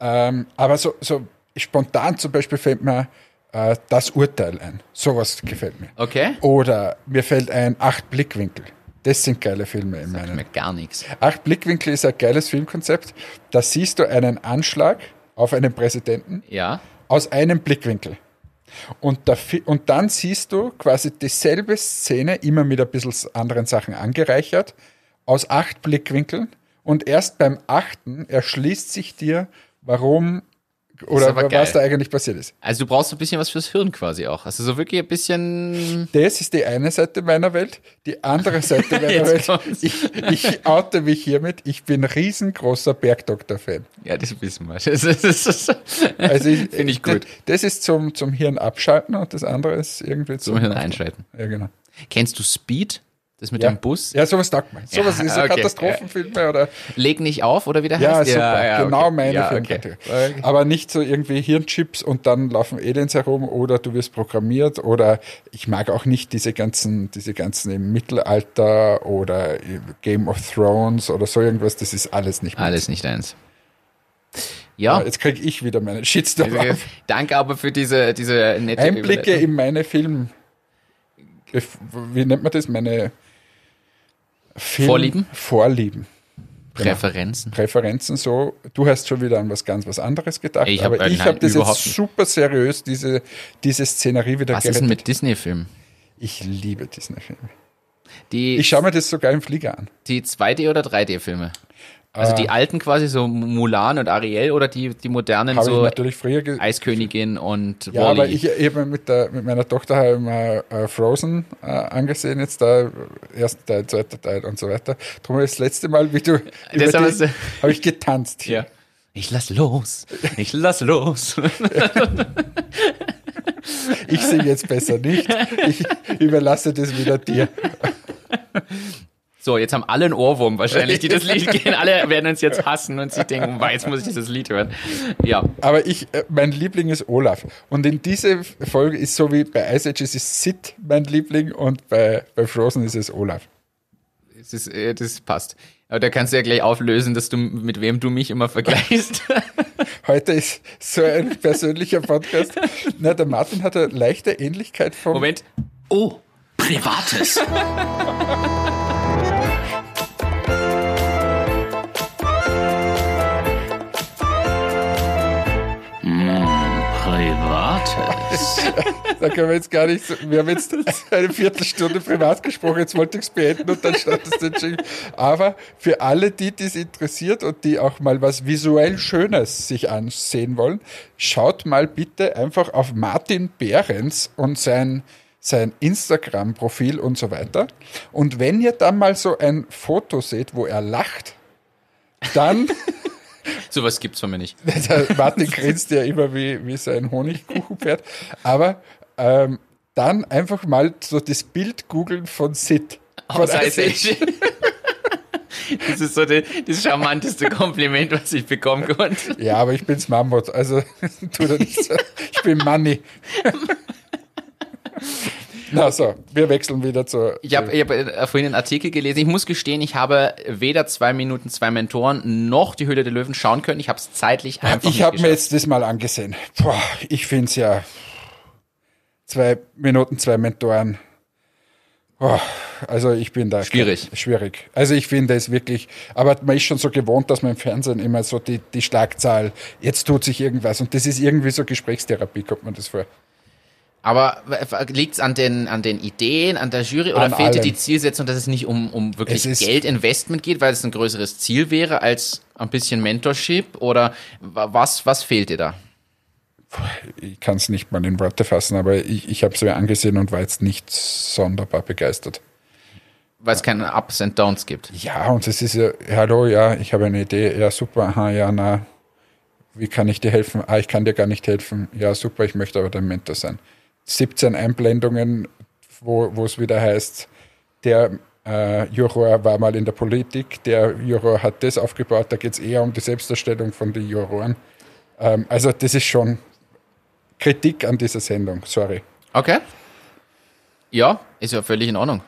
Ähm, aber so, so spontan zum Beispiel fällt mir äh, das Urteil ein. Sowas gefällt mir. Okay. Oder mir fällt ein Acht Blickwinkel. Das sind geile Filme in meinen. Mir gar nichts. Acht Blickwinkel ist ein geiles Filmkonzept. Da siehst du einen Anschlag auf einen Präsidenten Ja. aus einem Blickwinkel. Und, da, und dann siehst du quasi dieselbe Szene, immer mit ein bisschen anderen Sachen angereichert, aus acht Blickwinkeln. Und erst beim achten erschließt sich dir, warum oder was geil. da eigentlich passiert ist. Also du brauchst so ein bisschen was fürs Hirn quasi auch. Also so wirklich ein bisschen. Das ist die eine Seite meiner Welt. Die andere Seite meiner Welt, kommt's. ich, ich oute mich hiermit, ich bin riesengroßer Bergdoktor-Fan. Ja, das wissen wir. Das ist, das ist, Also Finde ich gut. Das ist zum, zum Hirn abschalten und das andere ist irgendwie zum, Zum Hirn einschalten. Ja, genau. Kennst du Speed? Das mit Ja. dem Bus? Ja, sowas taugt man. Sowas Ja, ist so okay. Katastrophenfilme oder Leg nicht auf oder wie der ja, heißt? super, genau okay. meine ja, okay. Aber nicht so irgendwie Hirnchips und dann laufen Aliens herum oder du wirst programmiert oder ich mag auch nicht diese ganzen, diese ganzen im Mittelalter oder Game of Thrones oder so irgendwas, das ist alles nicht meins. Alles nicht eins. Ja, Ja. Jetzt kriege ich wieder meinen Shitstorm auf. Danke aber für diese, diese nette Einblicke in meine Film. Wie nennt man das? Meine Film Vorlieben? Vorlieben. Präferenzen. Präferenzen so. Du hast schon wieder an was ganz was anderes gedacht, Ich hab- aber ich nein, habe das jetzt super seriös, diese, diese Szenerie wieder Was ist denn mit Disney-Filmen? Ich liebe Disney-Filme. Ich schaue mir das sogar im Flieger an. die 2D- oder 3D-Filme? Also die alten quasi so Mulan und Ariel oder die, die modernen Habe ich so natürlich früher ge Eiskönigin und Ja, aber Wall-E? ich eben mit, der, mit meiner Tochter habe ich mir äh, Frozen äh, angesehen, jetzt da, erster Teil, zweiter Teil und so weiter. Drum das letzte Mal, wie du habe ich getanzt. Ja. Ich lass los. Ich lass los. Ich singe jetzt besser nicht. Ich überlasse das wieder dir. So, jetzt haben alle einen Ohrwurm wahrscheinlich, die das Lied kennen. Alle werden uns jetzt hassen und sich denken, "Wow, jetzt muss ich dieses Lied hören. Ja, Aber ich, äh, mein Liebling ist Olaf. Und in dieser Folge ist so wie bei Ice Age ist es Sid mein Liebling und bei, bei Frozen ist es Olaf. das, ist, äh, das passt. Aber da kannst du ja gleich auflösen, dass du mit wem du mich immer vergleichst. Heute ist so ein persönlicher Podcast. Na, der Martin hat eine leichte Ähnlichkeit vom Moment. Oh, Privates. Da können wir jetzt gar nicht, so, wir haben jetzt eine Viertelstunde privat gesprochen, jetzt wollte ich es beenden und dann startest du den. Aber für alle, die dies interessiert und die auch mal was visuell Schönes sich ansehen wollen, schaut mal bitte einfach auf Martin Behrens und sein, sein Instagram-Profil und so weiter. Und wenn ihr dann mal so ein Foto seht, wo er lacht, dann Sowas gibt's von mir nicht. der Martin grinst ja immer wie, wie so ein Honigkuchenpferd. Aber ähm, dann einfach mal so das Bild googeln von Sid. Von Aus Ice Age. Das ist so die, das charmanteste Kompliment, was ich bekommen konnte. Ja, aber ich bin's Mammut, also tu da nicht so. Ich bin Manni. Na so, wir wechseln wieder zur. Ich habe hab äh, vorhin einen Artikel gelesen. Ich muss gestehen, ich habe weder zwei Minuten, zwei Mentoren noch die Höhle der Löwen schauen können. Ich habe es zeitlich einfach ich habe mir jetzt das mal angesehen. Boah, ich find's ja zwei Minuten, zwei Mentoren. Boah, also ich bin da Schwierig. Schwierig. Also ich finde es wirklich, aber man ist schon so gewohnt, dass man im Fernsehen immer so die, die Schlagzahl, jetzt tut sich irgendwas und das ist irgendwie so Gesprächstherapie, kommt man das vor. Aber liegt es an den, an den Ideen, an der Jury oder An fehlt dir allem. die Zielsetzung, dass es nicht um, um wirklich Geldinvestment geht, weil es ein größeres Ziel wäre als ein bisschen Mentorship? Oder wa- was, was fehlt dir da? Ich kann es nicht mal in Worte fassen, aber ich, ich habe es mir angesehen und war jetzt nicht sonderbar begeistert. Weil es keine Ups and Downs gibt. Ja, und es ist ja, hallo, ja, ich habe eine Idee, ja, super, aha, ja, na, wie kann ich dir helfen? Ah, ich kann dir gar nicht helfen. Ja, super, ich möchte aber dein Mentor sein. 17 Einblendungen, wo es wieder heißt, der äh, Juror war mal in der Politik, der Juror hat das aufgebaut, da geht es eher um die Selbstdarstellung von den Juroren. Ähm, also das ist schon Kritik an dieser Sendung, sorry. Okay. Ja, ist ja völlig in Ordnung.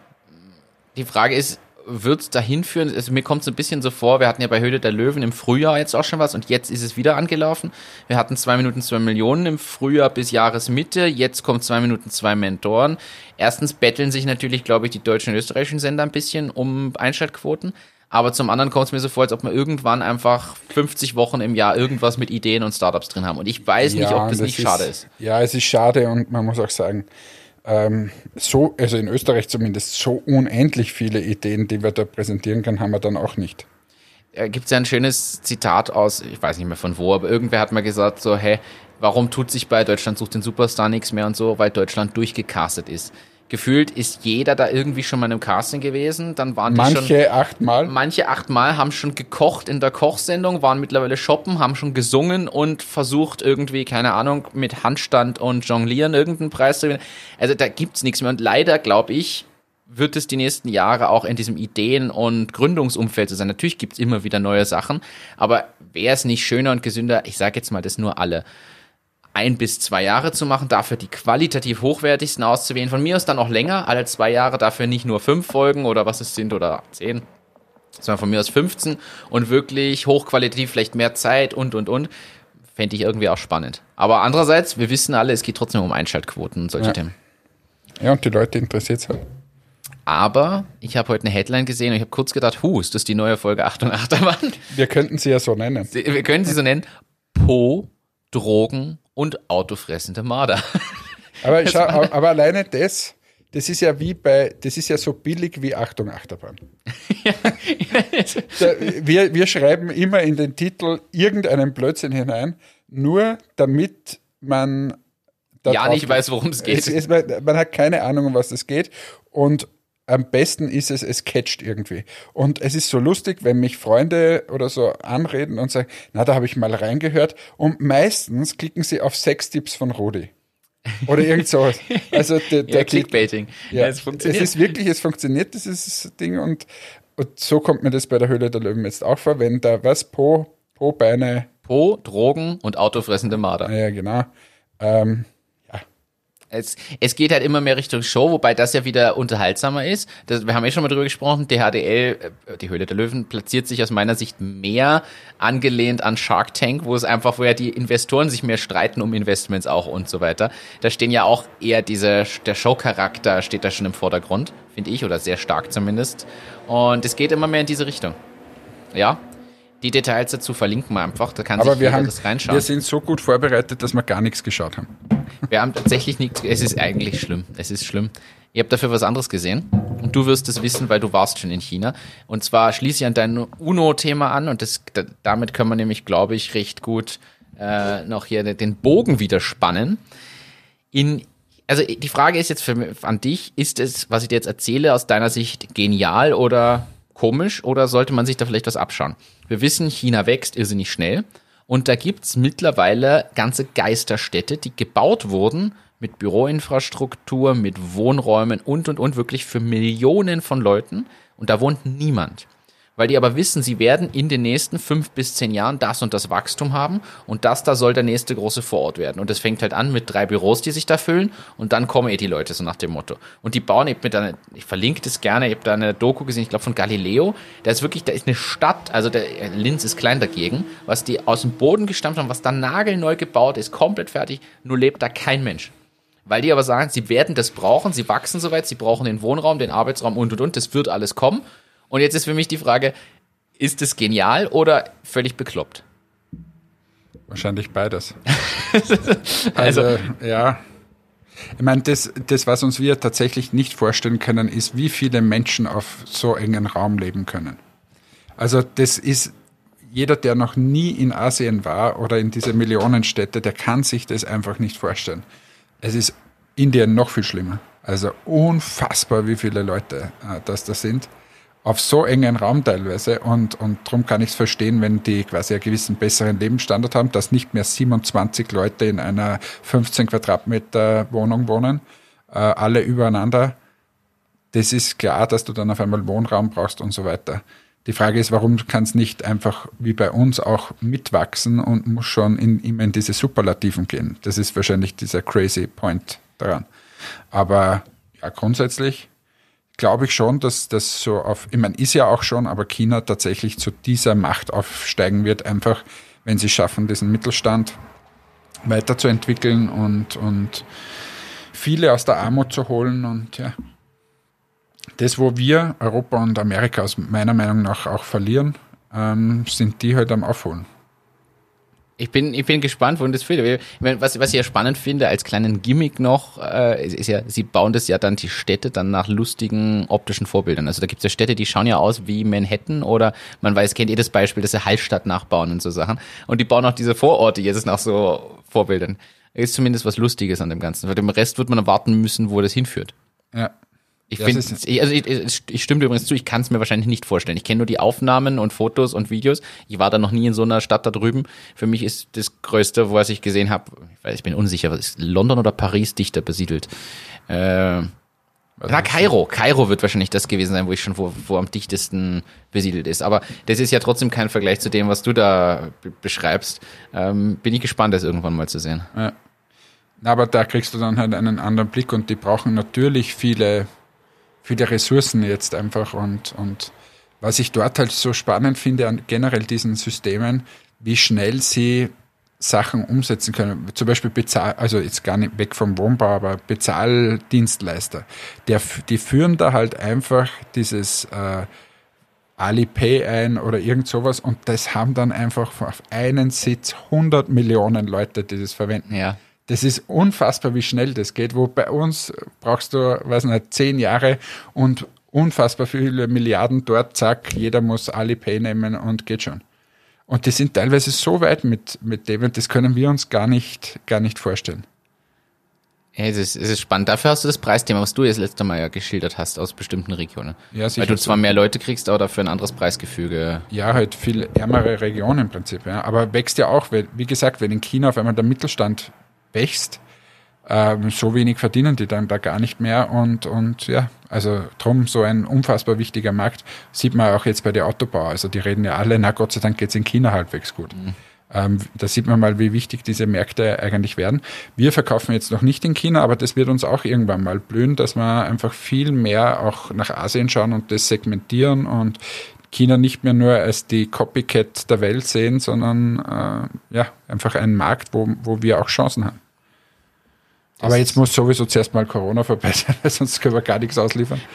Die Frage ist, wird es dahin führen? Also mir kommt es ein bisschen so vor, wir hatten ja bei Höhle der Löwen im Frühjahr jetzt auch schon was und jetzt ist es wieder angelaufen. Wir hatten zwei Minuten zwei Millionen im Frühjahr bis Jahresmitte, jetzt kommt zwei Minuten zwei Mentoren. Erstens betteln sich natürlich, glaube ich, die deutschen und österreichischen Sender ein bisschen um Einschaltquoten. Aber zum anderen kommt es mir so vor, als ob wir irgendwann einfach 50 Wochen im Jahr irgendwas mit Ideen und Startups drin haben. Und ich weiß nicht, ob das, nicht schade ist. Ja, es ist schade und man muss auch sagen, ähm, so, also in Österreich zumindest, so unendlich viele Ideen, die wir da präsentieren können, haben wir dann auch nicht. Äh, Gibt es ja ein schönes Zitat aus, ich weiß nicht mehr von wo, aber irgendwer hat mal gesagt, so, hey, warum tut sich bei Deutschland sucht den Superstar nichts mehr und so, weil Deutschland durchgecastet ist gefühlt ist jeder da irgendwie schon mal einem Casting gewesen. Dann waren die manche schon, achtmal. Manche achtmal haben schon gekocht in der Kochsendung, waren mittlerweile shoppen, haben schon gesungen und versucht irgendwie, keine Ahnung, mit Handstand und Jonglieren irgendeinen Preis zu gewinnen. Also da gibt's nichts mehr. Und leider, glaube ich, wird es die nächsten Jahre auch in diesem Ideen- und Gründungsumfeld so sein. Natürlich gibt's immer wieder neue Sachen, aber wäre es nicht schöner und gesünder, ich sage jetzt mal das nur alle, ein bis zwei Jahre zu machen, dafür die qualitativ hochwertigsten auszuwählen. Von mir aus dann auch länger, alle zwei Jahre, dafür nicht nur fünf Folgen oder was es sind oder zehn, sondern von mir aus 15 und wirklich hochqualitativ, vielleicht mehr Zeit und, und, und. Fände ich irgendwie auch spannend. Aber andererseits, wir wissen alle, es geht trotzdem um Einschaltquoten und solche Ja. Themen. Ja, und die Leute interessiert es halt. Aber ich habe heute eine Headline gesehen und ich habe kurz gedacht, hu, ist das die neue Folge 8 und Achterbahn? Wir könnten sie ja so nennen. Wir können sie so nennen. Po, Drogen und autofressende Marder. Aber, schau, aber alleine das, das ist ja wie bei, das ist ja so billig wie Achtung Achterbahn. Da, wir, wir schreiben immer in den Titel irgendeinen Blödsinn hinein, nur damit man ja, nicht weiß, worum es geht. Es, es, man, man hat keine Ahnung, um was es geht. Und am besten ist es, es catcht irgendwie. Und es ist so lustig, wenn mich Freunde oder so anreden und sagen, na, da habe ich mal reingehört. Und meistens klicken sie auf Sextipps von Rudi. Oder irgend sowas. Also der, der ja, Clickbaiting. ja, es es funktioniert. ist wirklich, es funktioniert, dieses Ding. Und, und so kommt mir das bei der Höhle der Löwen jetzt auch vor, wenn da was Po, Po Beine, Po, Drogen und autofressende Marder. ja genau. Ähm, Es, es geht halt immer mehr Richtung Show, wobei das ja wieder unterhaltsamer ist. Das, wir haben ja schon mal drüber gesprochen, DHDL, äh, die Höhle der Löwen, platziert sich aus meiner Sicht mehr angelehnt an Shark Tank, wo es einfach, wo ja die Investoren sich mehr streiten um Investments auch und so weiter. Da stehen ja auch eher diese, der Showcharakter steht da schon im Vordergrund, finde ich, oder sehr stark zumindest. Und es geht immer mehr in diese Richtung. Ja, die Details dazu verlinken wir einfach, da kann aber sich wir haben, das reinschauen. wir sind so gut vorbereitet, dass wir gar nichts geschaut haben. Wir haben tatsächlich nichts. Es ist eigentlich schlimm. Es ist schlimm. Ihr habt dafür was anderes gesehen. Und du wirst es wissen, weil du warst schon in China. Und zwar schließe ich an dein UNO-Thema an. Und das, da, damit können wir nämlich, glaube ich, recht gut äh, noch hier den Bogen wieder spannen. In, also die Frage ist jetzt für, an dich, ist es, was ich dir jetzt erzähle, aus deiner Sicht genial oder komisch? Oder sollte man sich da vielleicht was abschauen? Wir wissen, China wächst irrsinnig schnell. Und da gibt's mittlerweile ganze Geisterstädte, die gebaut wurden mit Büroinfrastruktur, mit Wohnräumen und, und, und, wirklich für Millionen von Leuten. Und da wohnt niemand. Weil die aber wissen, sie werden in den nächsten fünf bis zehn Jahren das und das Wachstum haben und das da soll der nächste große Vorort werden. Und das fängt halt an mit drei Büros, die sich da füllen und dann kommen eh die Leute, so nach dem Motto. Und die bauen eben mit einer, ich verlinke das gerne, ich habe da eine Doku gesehen, ich glaube von Galileo, da ist wirklich, da ist eine Stadt, also der Linz ist klein dagegen, was die aus dem Boden gestammt haben, was da nagelneu gebaut ist, komplett fertig, nur lebt da kein Mensch. Weil die aber sagen, sie werden das brauchen, sie wachsen soweit, sie brauchen den Wohnraum, den Arbeitsraum und und und, das wird alles kommen. Und jetzt ist für mich die Frage, ist es genial oder völlig bekloppt? Wahrscheinlich beides. Also, Also, ja. Ich meine, das, das, was uns wir tatsächlich nicht vorstellen können, ist, wie viele Menschen auf so engen Raum leben können. Also, das ist jeder, der noch nie in Asien war oder in diese Millionenstädte, der kann sich das einfach nicht vorstellen. Es ist Indien noch viel schlimmer. Also unfassbar, wie viele Leute äh, das da sind. Auf so engen Raum teilweise. Und, und darum kann ich es verstehen, wenn die quasi einen gewissen besseren Lebensstandard haben, dass nicht mehr 27 Leute in einer 15 Quadratmeter Wohnung wohnen, äh, alle übereinander. Das ist klar, dass du dann auf einmal Wohnraum brauchst und so weiter. Die Frage ist, warum kann es nicht einfach wie bei uns auch mitwachsen und muss schon in, immer in diese Superlativen gehen? Das ist wahrscheinlich dieser crazy Point daran. Aber ja, grundsätzlich glaube ich schon, dass das so auf, ich meine, ist ja auch schon, aber China tatsächlich zu dieser Macht aufsteigen wird, einfach wenn sie schaffen, diesen Mittelstand weiterzuentwickeln und, und viele aus der Armut zu holen und ja. das, wo wir, Europa und Amerika aus meiner Meinung nach auch verlieren, ähm, sind die halt am Aufholen. Ich bin, ich bin gespannt, wohin das führt. Was, was ich ja spannend finde, als kleinen Gimmick noch, äh, ist ja, sie bauen das ja dann die Städte dann nach lustigen optischen Vorbildern. Also da gibt's ja Städte, die schauen ja aus wie Manhattan oder man weiß, kennt ihr das Beispiel, dass sie Hallstatt nachbauen und so Sachen. Und die bauen auch diese Vororte jetzt nach so Vorbildern. Ist zumindest was Lustiges an dem Ganzen. Weil dem Rest wird man erwarten müssen, wo das hinführt. Ja. Ich finde, also ich, ich, ich stimme dir übrigens zu, ich kann es mir wahrscheinlich nicht vorstellen. Ich kenne nur die Aufnahmen und Fotos und Videos. Ich war da noch nie in so einer Stadt da drüben. Für mich ist das Größte, was ich gesehen habe, ich, weiß, ich bin unsicher, was ist London oder Paris dichter besiedelt? Äh, na, Kairo. Kairo wird wahrscheinlich das gewesen sein, wo ich schon wo, wo am dichtesten besiedelt ist. Aber das ist ja trotzdem kein Vergleich zu dem, was du da be beschreibst. Ähm, bin ich gespannt, das irgendwann mal zu sehen. Na, aber da kriegst du dann halt einen anderen Blick und die brauchen natürlich viele, viele Ressourcen jetzt einfach und, und was ich dort halt so spannend finde an generell diesen Systemen, wie schnell sie Sachen umsetzen können. Zum Beispiel Bezahl, also jetzt gar nicht weg vom Wohnbau, aber Bezahldienstleister. Der, die führen da halt einfach dieses äh, Alipay ein oder irgend sowas und das haben dann einfach auf einen Sitz 100 Millionen Leute, die das verwenden. Ja. Das ist unfassbar, wie schnell das geht. Wo bei uns brauchst du, weiß nicht, zehn Jahre und unfassbar viele Milliarden dort, zack, jeder muss Alipay nehmen und geht schon. Und die sind teilweise so weit mit, mit dem, das können wir uns gar nicht, gar nicht vorstellen. Ja, es ist, es ist spannend. Dafür hast du das Preisthema, was du jetzt letzte Mal ja geschildert hast, aus bestimmten Regionen. Ja, Weil du zwar mehr Leute kriegst, aber dafür ein anderes Preisgefüge. Ja, halt viel ärmere Regionen im Prinzip. Ja. Aber wächst ja auch, wie gesagt, wenn in China auf einmal der Mittelstand wächst, ähm, so wenig verdienen die dann da gar nicht mehr. Und, und ja, also drum so ein unfassbar wichtiger Markt. Sieht man auch jetzt bei den Autobauern. Also die reden ja alle, na Gott sei Dank geht's in China halbwegs gut. Ähm, da sieht man mal, wie wichtig diese Märkte eigentlich werden. Wir verkaufen jetzt noch nicht in China, aber das wird uns auch irgendwann mal blühen, dass wir einfach viel mehr auch nach Asien schauen und das segmentieren und China nicht mehr nur als die Copycat der Welt sehen, sondern äh, ja, einfach einen Markt, wo, wo wir auch Chancen haben. Aber jetzt muss sowieso zuerst mal Corona vorbei sein, sonst können wir gar nichts ausliefern.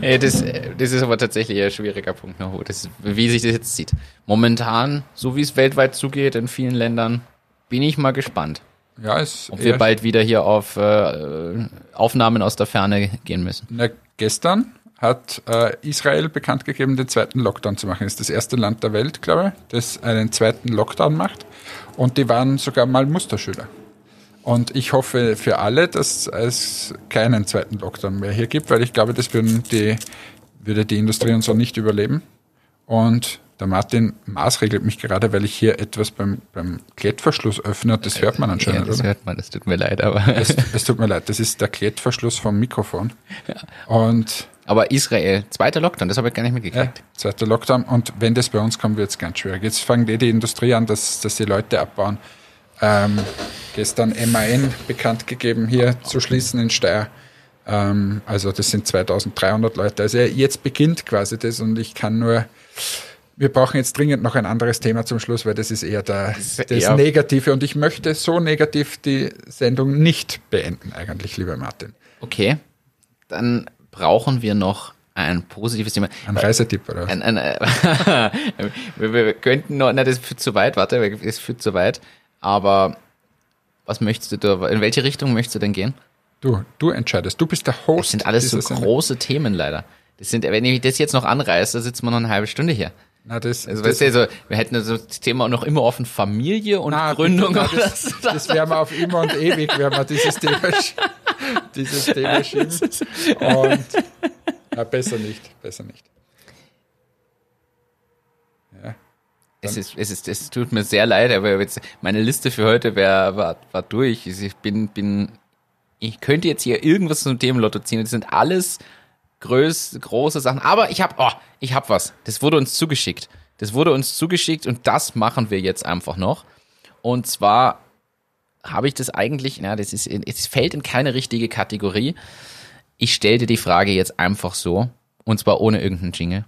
Das, das ist aber tatsächlich ein schwieriger Punkt, das, wie sich das jetzt zieht. Momentan, so wie es weltweit zugeht in vielen Ländern, bin ich mal gespannt, Ja, es ob wir bald wieder hier auf äh, Aufnahmen aus der Ferne gehen müssen. Na, gestern hat äh, Israel bekannt gegeben, den zweiten Lockdown zu machen. Das ist das erste Land der Welt, glaube ich, das einen zweiten Lockdown macht. Und die waren sogar mal Musterschüler. Und ich hoffe für alle, dass es keinen zweiten Lockdown mehr hier gibt, weil ich glaube, das würden die, würde die Industrie und so nicht überleben. Und der Martin maßregelt mich gerade, weil ich hier etwas beim, beim Klettverschluss öffne und das hört man Ja, anscheinend, das oder? hört man, das tut mir leid, aber. Es, es tut mir leid, das ist der Klettverschluss vom Mikrofon. Und Aber Israel, zweiter Lockdown, das habe ich gar nicht Ja, mitgekriegt. zweiter Lockdown. Und wenn das bei uns kommt, wird es ganz schwierig. Jetzt fangen die, die Industrie an, dass, dass die Leute abbauen. Ähm, gestern MAN bekannt gegeben, hier zu schließen in Steyr. Ähm, also das sind 2300 Leute. Also jetzt beginnt quasi das und ich kann nur, wir brauchen jetzt dringend noch ein anderes Thema zum Schluss, weil das ist eher der, ist das eher- Negative und ich möchte so negativ die Sendung nicht beenden eigentlich, lieber Martin. Okay, dann brauchen wir noch ein positives Thema. Ein Reisetipp, oder? Ein, ein, äh, wir, wir könnten noch, na, das führt zu weit, warte, es führt zu weit. Aber was möchtest du da, in welche Richtung möchtest du denn gehen? Du, du entscheidest. Du bist der Host. Das sind alles so große Themen leider. Das sind, wenn ich das jetzt noch anreiße, da sitzen wir noch eine halbe Stunde hier. Na, das, Also, das, weißt du, also, wir hätten also das Thema noch immer offen Familie und Na, Gründung. bitte, na, das, so. das werden wir auf immer und ewig, werden wir dieses Thema, dieses Thema schieben. Und ja, besser nicht, besser nicht. Ja, Es ist, es ist, es tut mir sehr leid, aber jetzt, meine Liste für heute wär, war, war durch. Also Ich bin, bin, ich könnte jetzt hier irgendwas zum Themenlotto ziehen. Das sind alles größ, große Sachen. Aber ich habe, oh, ich habe was. Das wurde uns zugeschickt. Das wurde uns zugeschickt und das machen wir jetzt einfach noch. Und zwar habe ich das eigentlich, na, das ist, es fällt in keine richtige Kategorie. Ich stelle dir die Frage jetzt einfach so, und zwar ohne irgendeinen Jingle.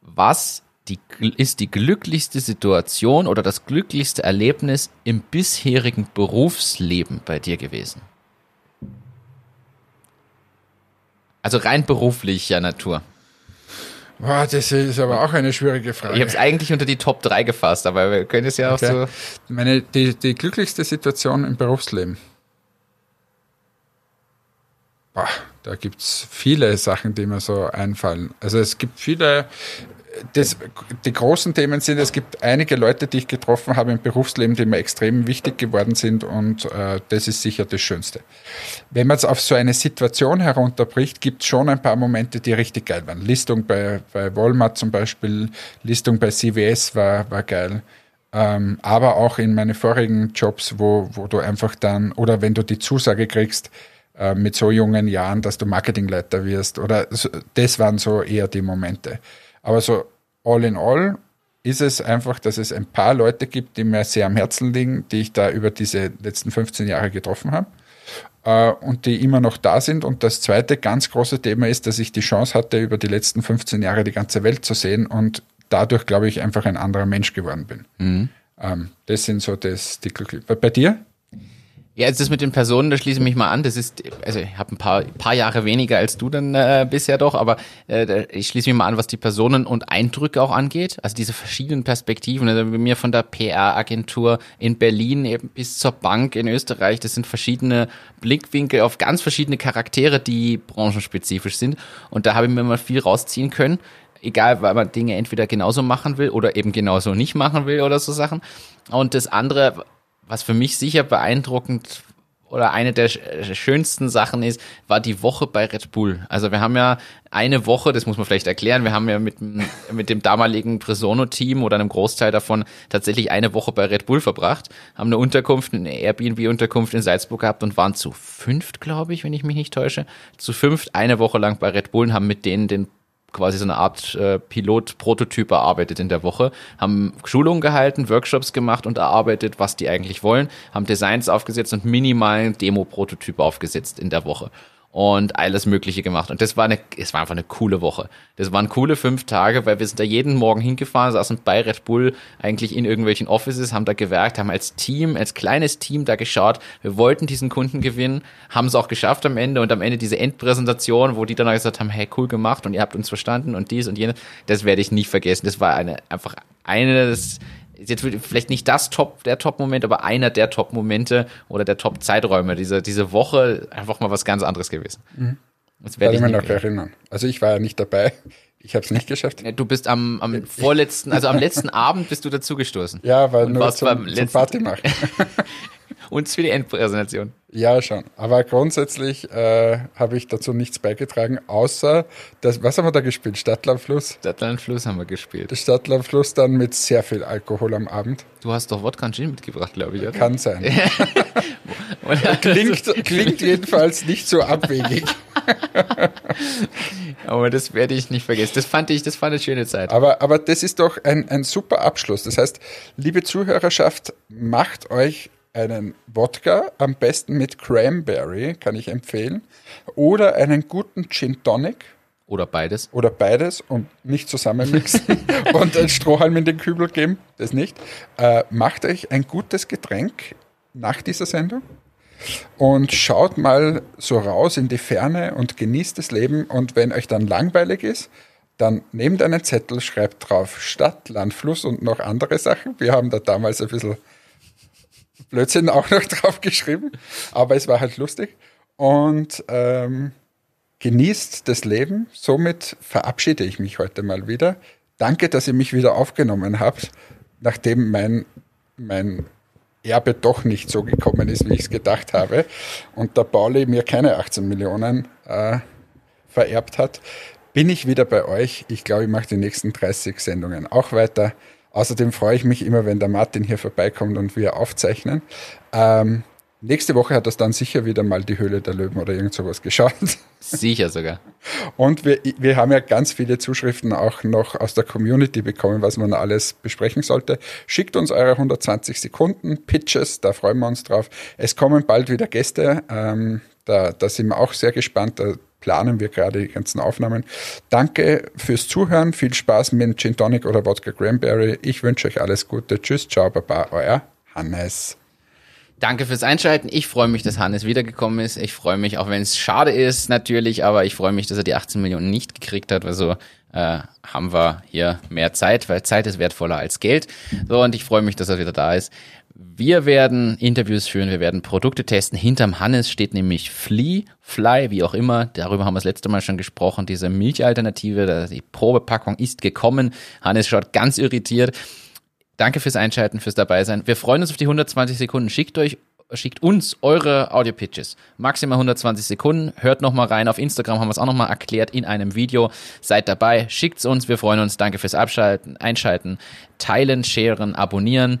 Was die, ist die glücklichste Situation oder das glücklichste Erlebnis im bisherigen Berufsleben bei dir gewesen? Also rein beruflicher Natur. Boah, das ist aber auch eine schwierige Frage. Ich habe es eigentlich unter die Top 3 gefasst, aber wir können es ja auch Okay. so. Meine, die, die glücklichste Situation im Berufsleben. Boah, da gibt's viele Sachen, die mir so einfallen. Also es gibt viele, das, die großen Themen sind, es gibt einige Leute, die ich getroffen habe im Berufsleben, die mir extrem wichtig geworden sind und äh, das ist sicher das Schönste. Wenn man es auf so eine Situation herunterbricht, gibt es schon ein paar Momente, die richtig geil waren. Listung bei, bei Walmart zum Beispiel, Listung bei CVS war, war geil. Ähm, aber auch in meine vorigen Jobs, wo, wo du einfach dann, oder wenn du die Zusage kriegst, äh, mit so jungen Jahren, dass du Marketingleiter wirst, oder das waren so eher die Momente. Aber so all in all ist es einfach, dass es ein paar Leute gibt, die mir sehr am Herzen liegen, die ich da über diese letzten 15 Jahre getroffen habe äh, und die immer noch da sind. Und das zweite ganz große Thema ist, dass ich die Chance hatte, über die letzten 15 Jahre die ganze Welt zu sehen und dadurch, glaube ich, einfach ein anderer Mensch geworden bin. Ähm, das sind so das, die Glück. Bei dir? Ja, also das mit den Personen, da schließe ich mich mal an. Das ist, also ich habe ein paar, paar Jahre weniger als du dann äh, bisher doch, aber äh, ich schließe mich mal an, was die Personen und Eindrücke auch angeht. Also diese verschiedenen Perspektiven. Also bei mir von der PR-Agentur in Berlin eben bis zur Bank in Österreich, das sind verschiedene Blickwinkel auf ganz verschiedene Charaktere, die branchenspezifisch sind. Und da habe ich mir mal viel rausziehen können. Egal, weil man Dinge entweder genauso machen will oder eben genauso nicht machen will oder so Sachen. Und das andere, was für mich sicher beeindruckend oder eine der sch- schönsten Sachen ist, war die Woche bei Red Bull. Also wir haben ja eine Woche, das muss man vielleicht erklären, wir haben ja mit, dem- mit dem damaligen Presono-Team oder einem Großteil davon tatsächlich eine Woche bei Red Bull verbracht, haben eine Unterkunft, eine Airbnb-Unterkunft in Salzburg gehabt und waren zu fünft, glaube ich, wenn ich mich nicht täusche, zu fünft eine Woche lang bei Red Bull und haben mit denen den quasi so eine Art äh, Pilot-Prototyp erarbeitet in der Woche, haben Schulungen gehalten, Workshops gemacht und erarbeitet, was die eigentlich wollen, haben Designs aufgesetzt und minimalen Demo-Prototyp aufgesetzt in der Woche und alles Mögliche gemacht. Und das war eine, es war einfach eine coole Woche. Das waren coole fünf Tage, weil wir sind da jeden Morgen hingefahren, saßen bei Red Bull eigentlich in irgendwelchen Offices, haben da gewerkt, haben als Team, als kleines Team da geschaut. Wir wollten diesen Kunden gewinnen, haben es auch geschafft am Ende und am Ende diese Endpräsentation, wo die dann gesagt haben, hey, cool gemacht und ihr habt uns verstanden und dies und jenes, das werde ich nicht vergessen. Das war eine, einfach eine des, jetzt vielleicht nicht das Top, der Top-Moment, aber einer der Top-Momente oder der Top-Zeiträume. Diese, diese Woche einfach mal was ganz anderes gewesen. Das Kann werde ich ich mich nie noch erinnern. Also ich war ja nicht dabei. Ich habe es nicht geschafft. Du bist am, am vorletzten, also am letzten Abend bist du dazugestoßen. Ja, weil nur zum, zum letzten- Party machen. Uns für die Endpräsentation. Ja, schon. Aber grundsätzlich äh, habe ich dazu nichts beigetragen, außer das, was haben wir da gespielt? Stadtland Fluss. Stadtland Fluss haben wir gespielt. Das Stadtland Fluss dann mit sehr viel Alkohol am Abend. Du hast doch Wodka und Gin mitgebracht, glaube ich, oder? Kann sein. Klingt, klingt jedenfalls nicht so abwegig. Aber das werde ich nicht vergessen. Das fand ich, das war eine schöne Zeit. Aber, aber das ist doch ein, ein super Abschluss. Das heißt, liebe Zuhörerschaft, macht euch einen Wodka, am besten mit Cranberry, kann ich empfehlen, oder einen guten Gin Tonic Oder beides. oder beides und nicht zusammenmixen und einen Strohhalm in den Kübel geben, das nicht. Äh, macht euch ein gutes Getränk nach dieser Sendung und schaut mal so raus in die Ferne und genießt das Leben und wenn euch dann langweilig ist, dann nehmt einen Zettel, schreibt drauf Stadt, Land, Fluss und noch andere Sachen. Wir haben da damals ein bisschen Blödsinn auch noch drauf geschrieben, aber es war halt lustig und ähm, genießt das Leben. Somit verabschiede ich mich heute mal wieder. Danke, dass ihr mich wieder aufgenommen habt, nachdem mein, mein Erbe doch nicht so gekommen ist, wie ich es gedacht habe und der Pauli mir keine 18 Millionen äh, vererbt hat, bin ich wieder bei euch. Ich glaube, ich mache die nächsten 30 Sendungen auch weiter. Außerdem freue ich mich immer, wenn der Martin hier vorbeikommt und wir aufzeichnen. Ähm, nächste Woche hat das dann sicher wieder mal die Höhle der Löwen oder irgend sowas geschaut. Sicher sogar. Und wir, wir haben ja ganz viele Zuschriften auch noch aus der Community bekommen, was man alles besprechen sollte. Schickt uns eure 120 Sekunden Pitches, da freuen wir uns drauf. Es kommen bald wieder Gäste, ähm, da, da sind wir auch sehr gespannt. Da planen wir gerade die ganzen Aufnahmen. Danke fürs Zuhören, viel Spaß mit Gin Tonic oder Wodka Cranberry. Ich wünsche euch alles Gute. Tschüss, ciao, baba, euer Hannes. Danke fürs Einschalten. Ich freue mich, dass Hannes wiedergekommen ist. Ich freue mich, auch wenn es schade ist, natürlich, aber ich freue mich, dass er die 18 Millionen nicht gekriegt hat. Also äh, haben wir hier mehr Zeit, weil Zeit ist wertvoller als Geld. So, und ich freue mich, dass er wieder da ist. Wir werden Interviews führen, wir werden Produkte testen. Hinterm Hannes steht nämlich Flea, Fly, wie auch immer. Darüber haben wir das letzte Mal schon gesprochen. Diese Milchalternative, die Probepackung ist gekommen. Hannes schaut ganz irritiert. Danke fürs Einschalten, fürs Dabeisein. Wir freuen uns auf die 120 Sekunden. Schickt euch schickt uns eure Audio-Pitches. Maximal 120 Sekunden. Hört nochmal rein. Auf Instagram haben wir es auch nochmal erklärt in einem Video. Seid dabei. Schickt's uns. Wir freuen uns. Danke fürs Abschalten, Einschalten, Teilen, Sharen, Abonnieren.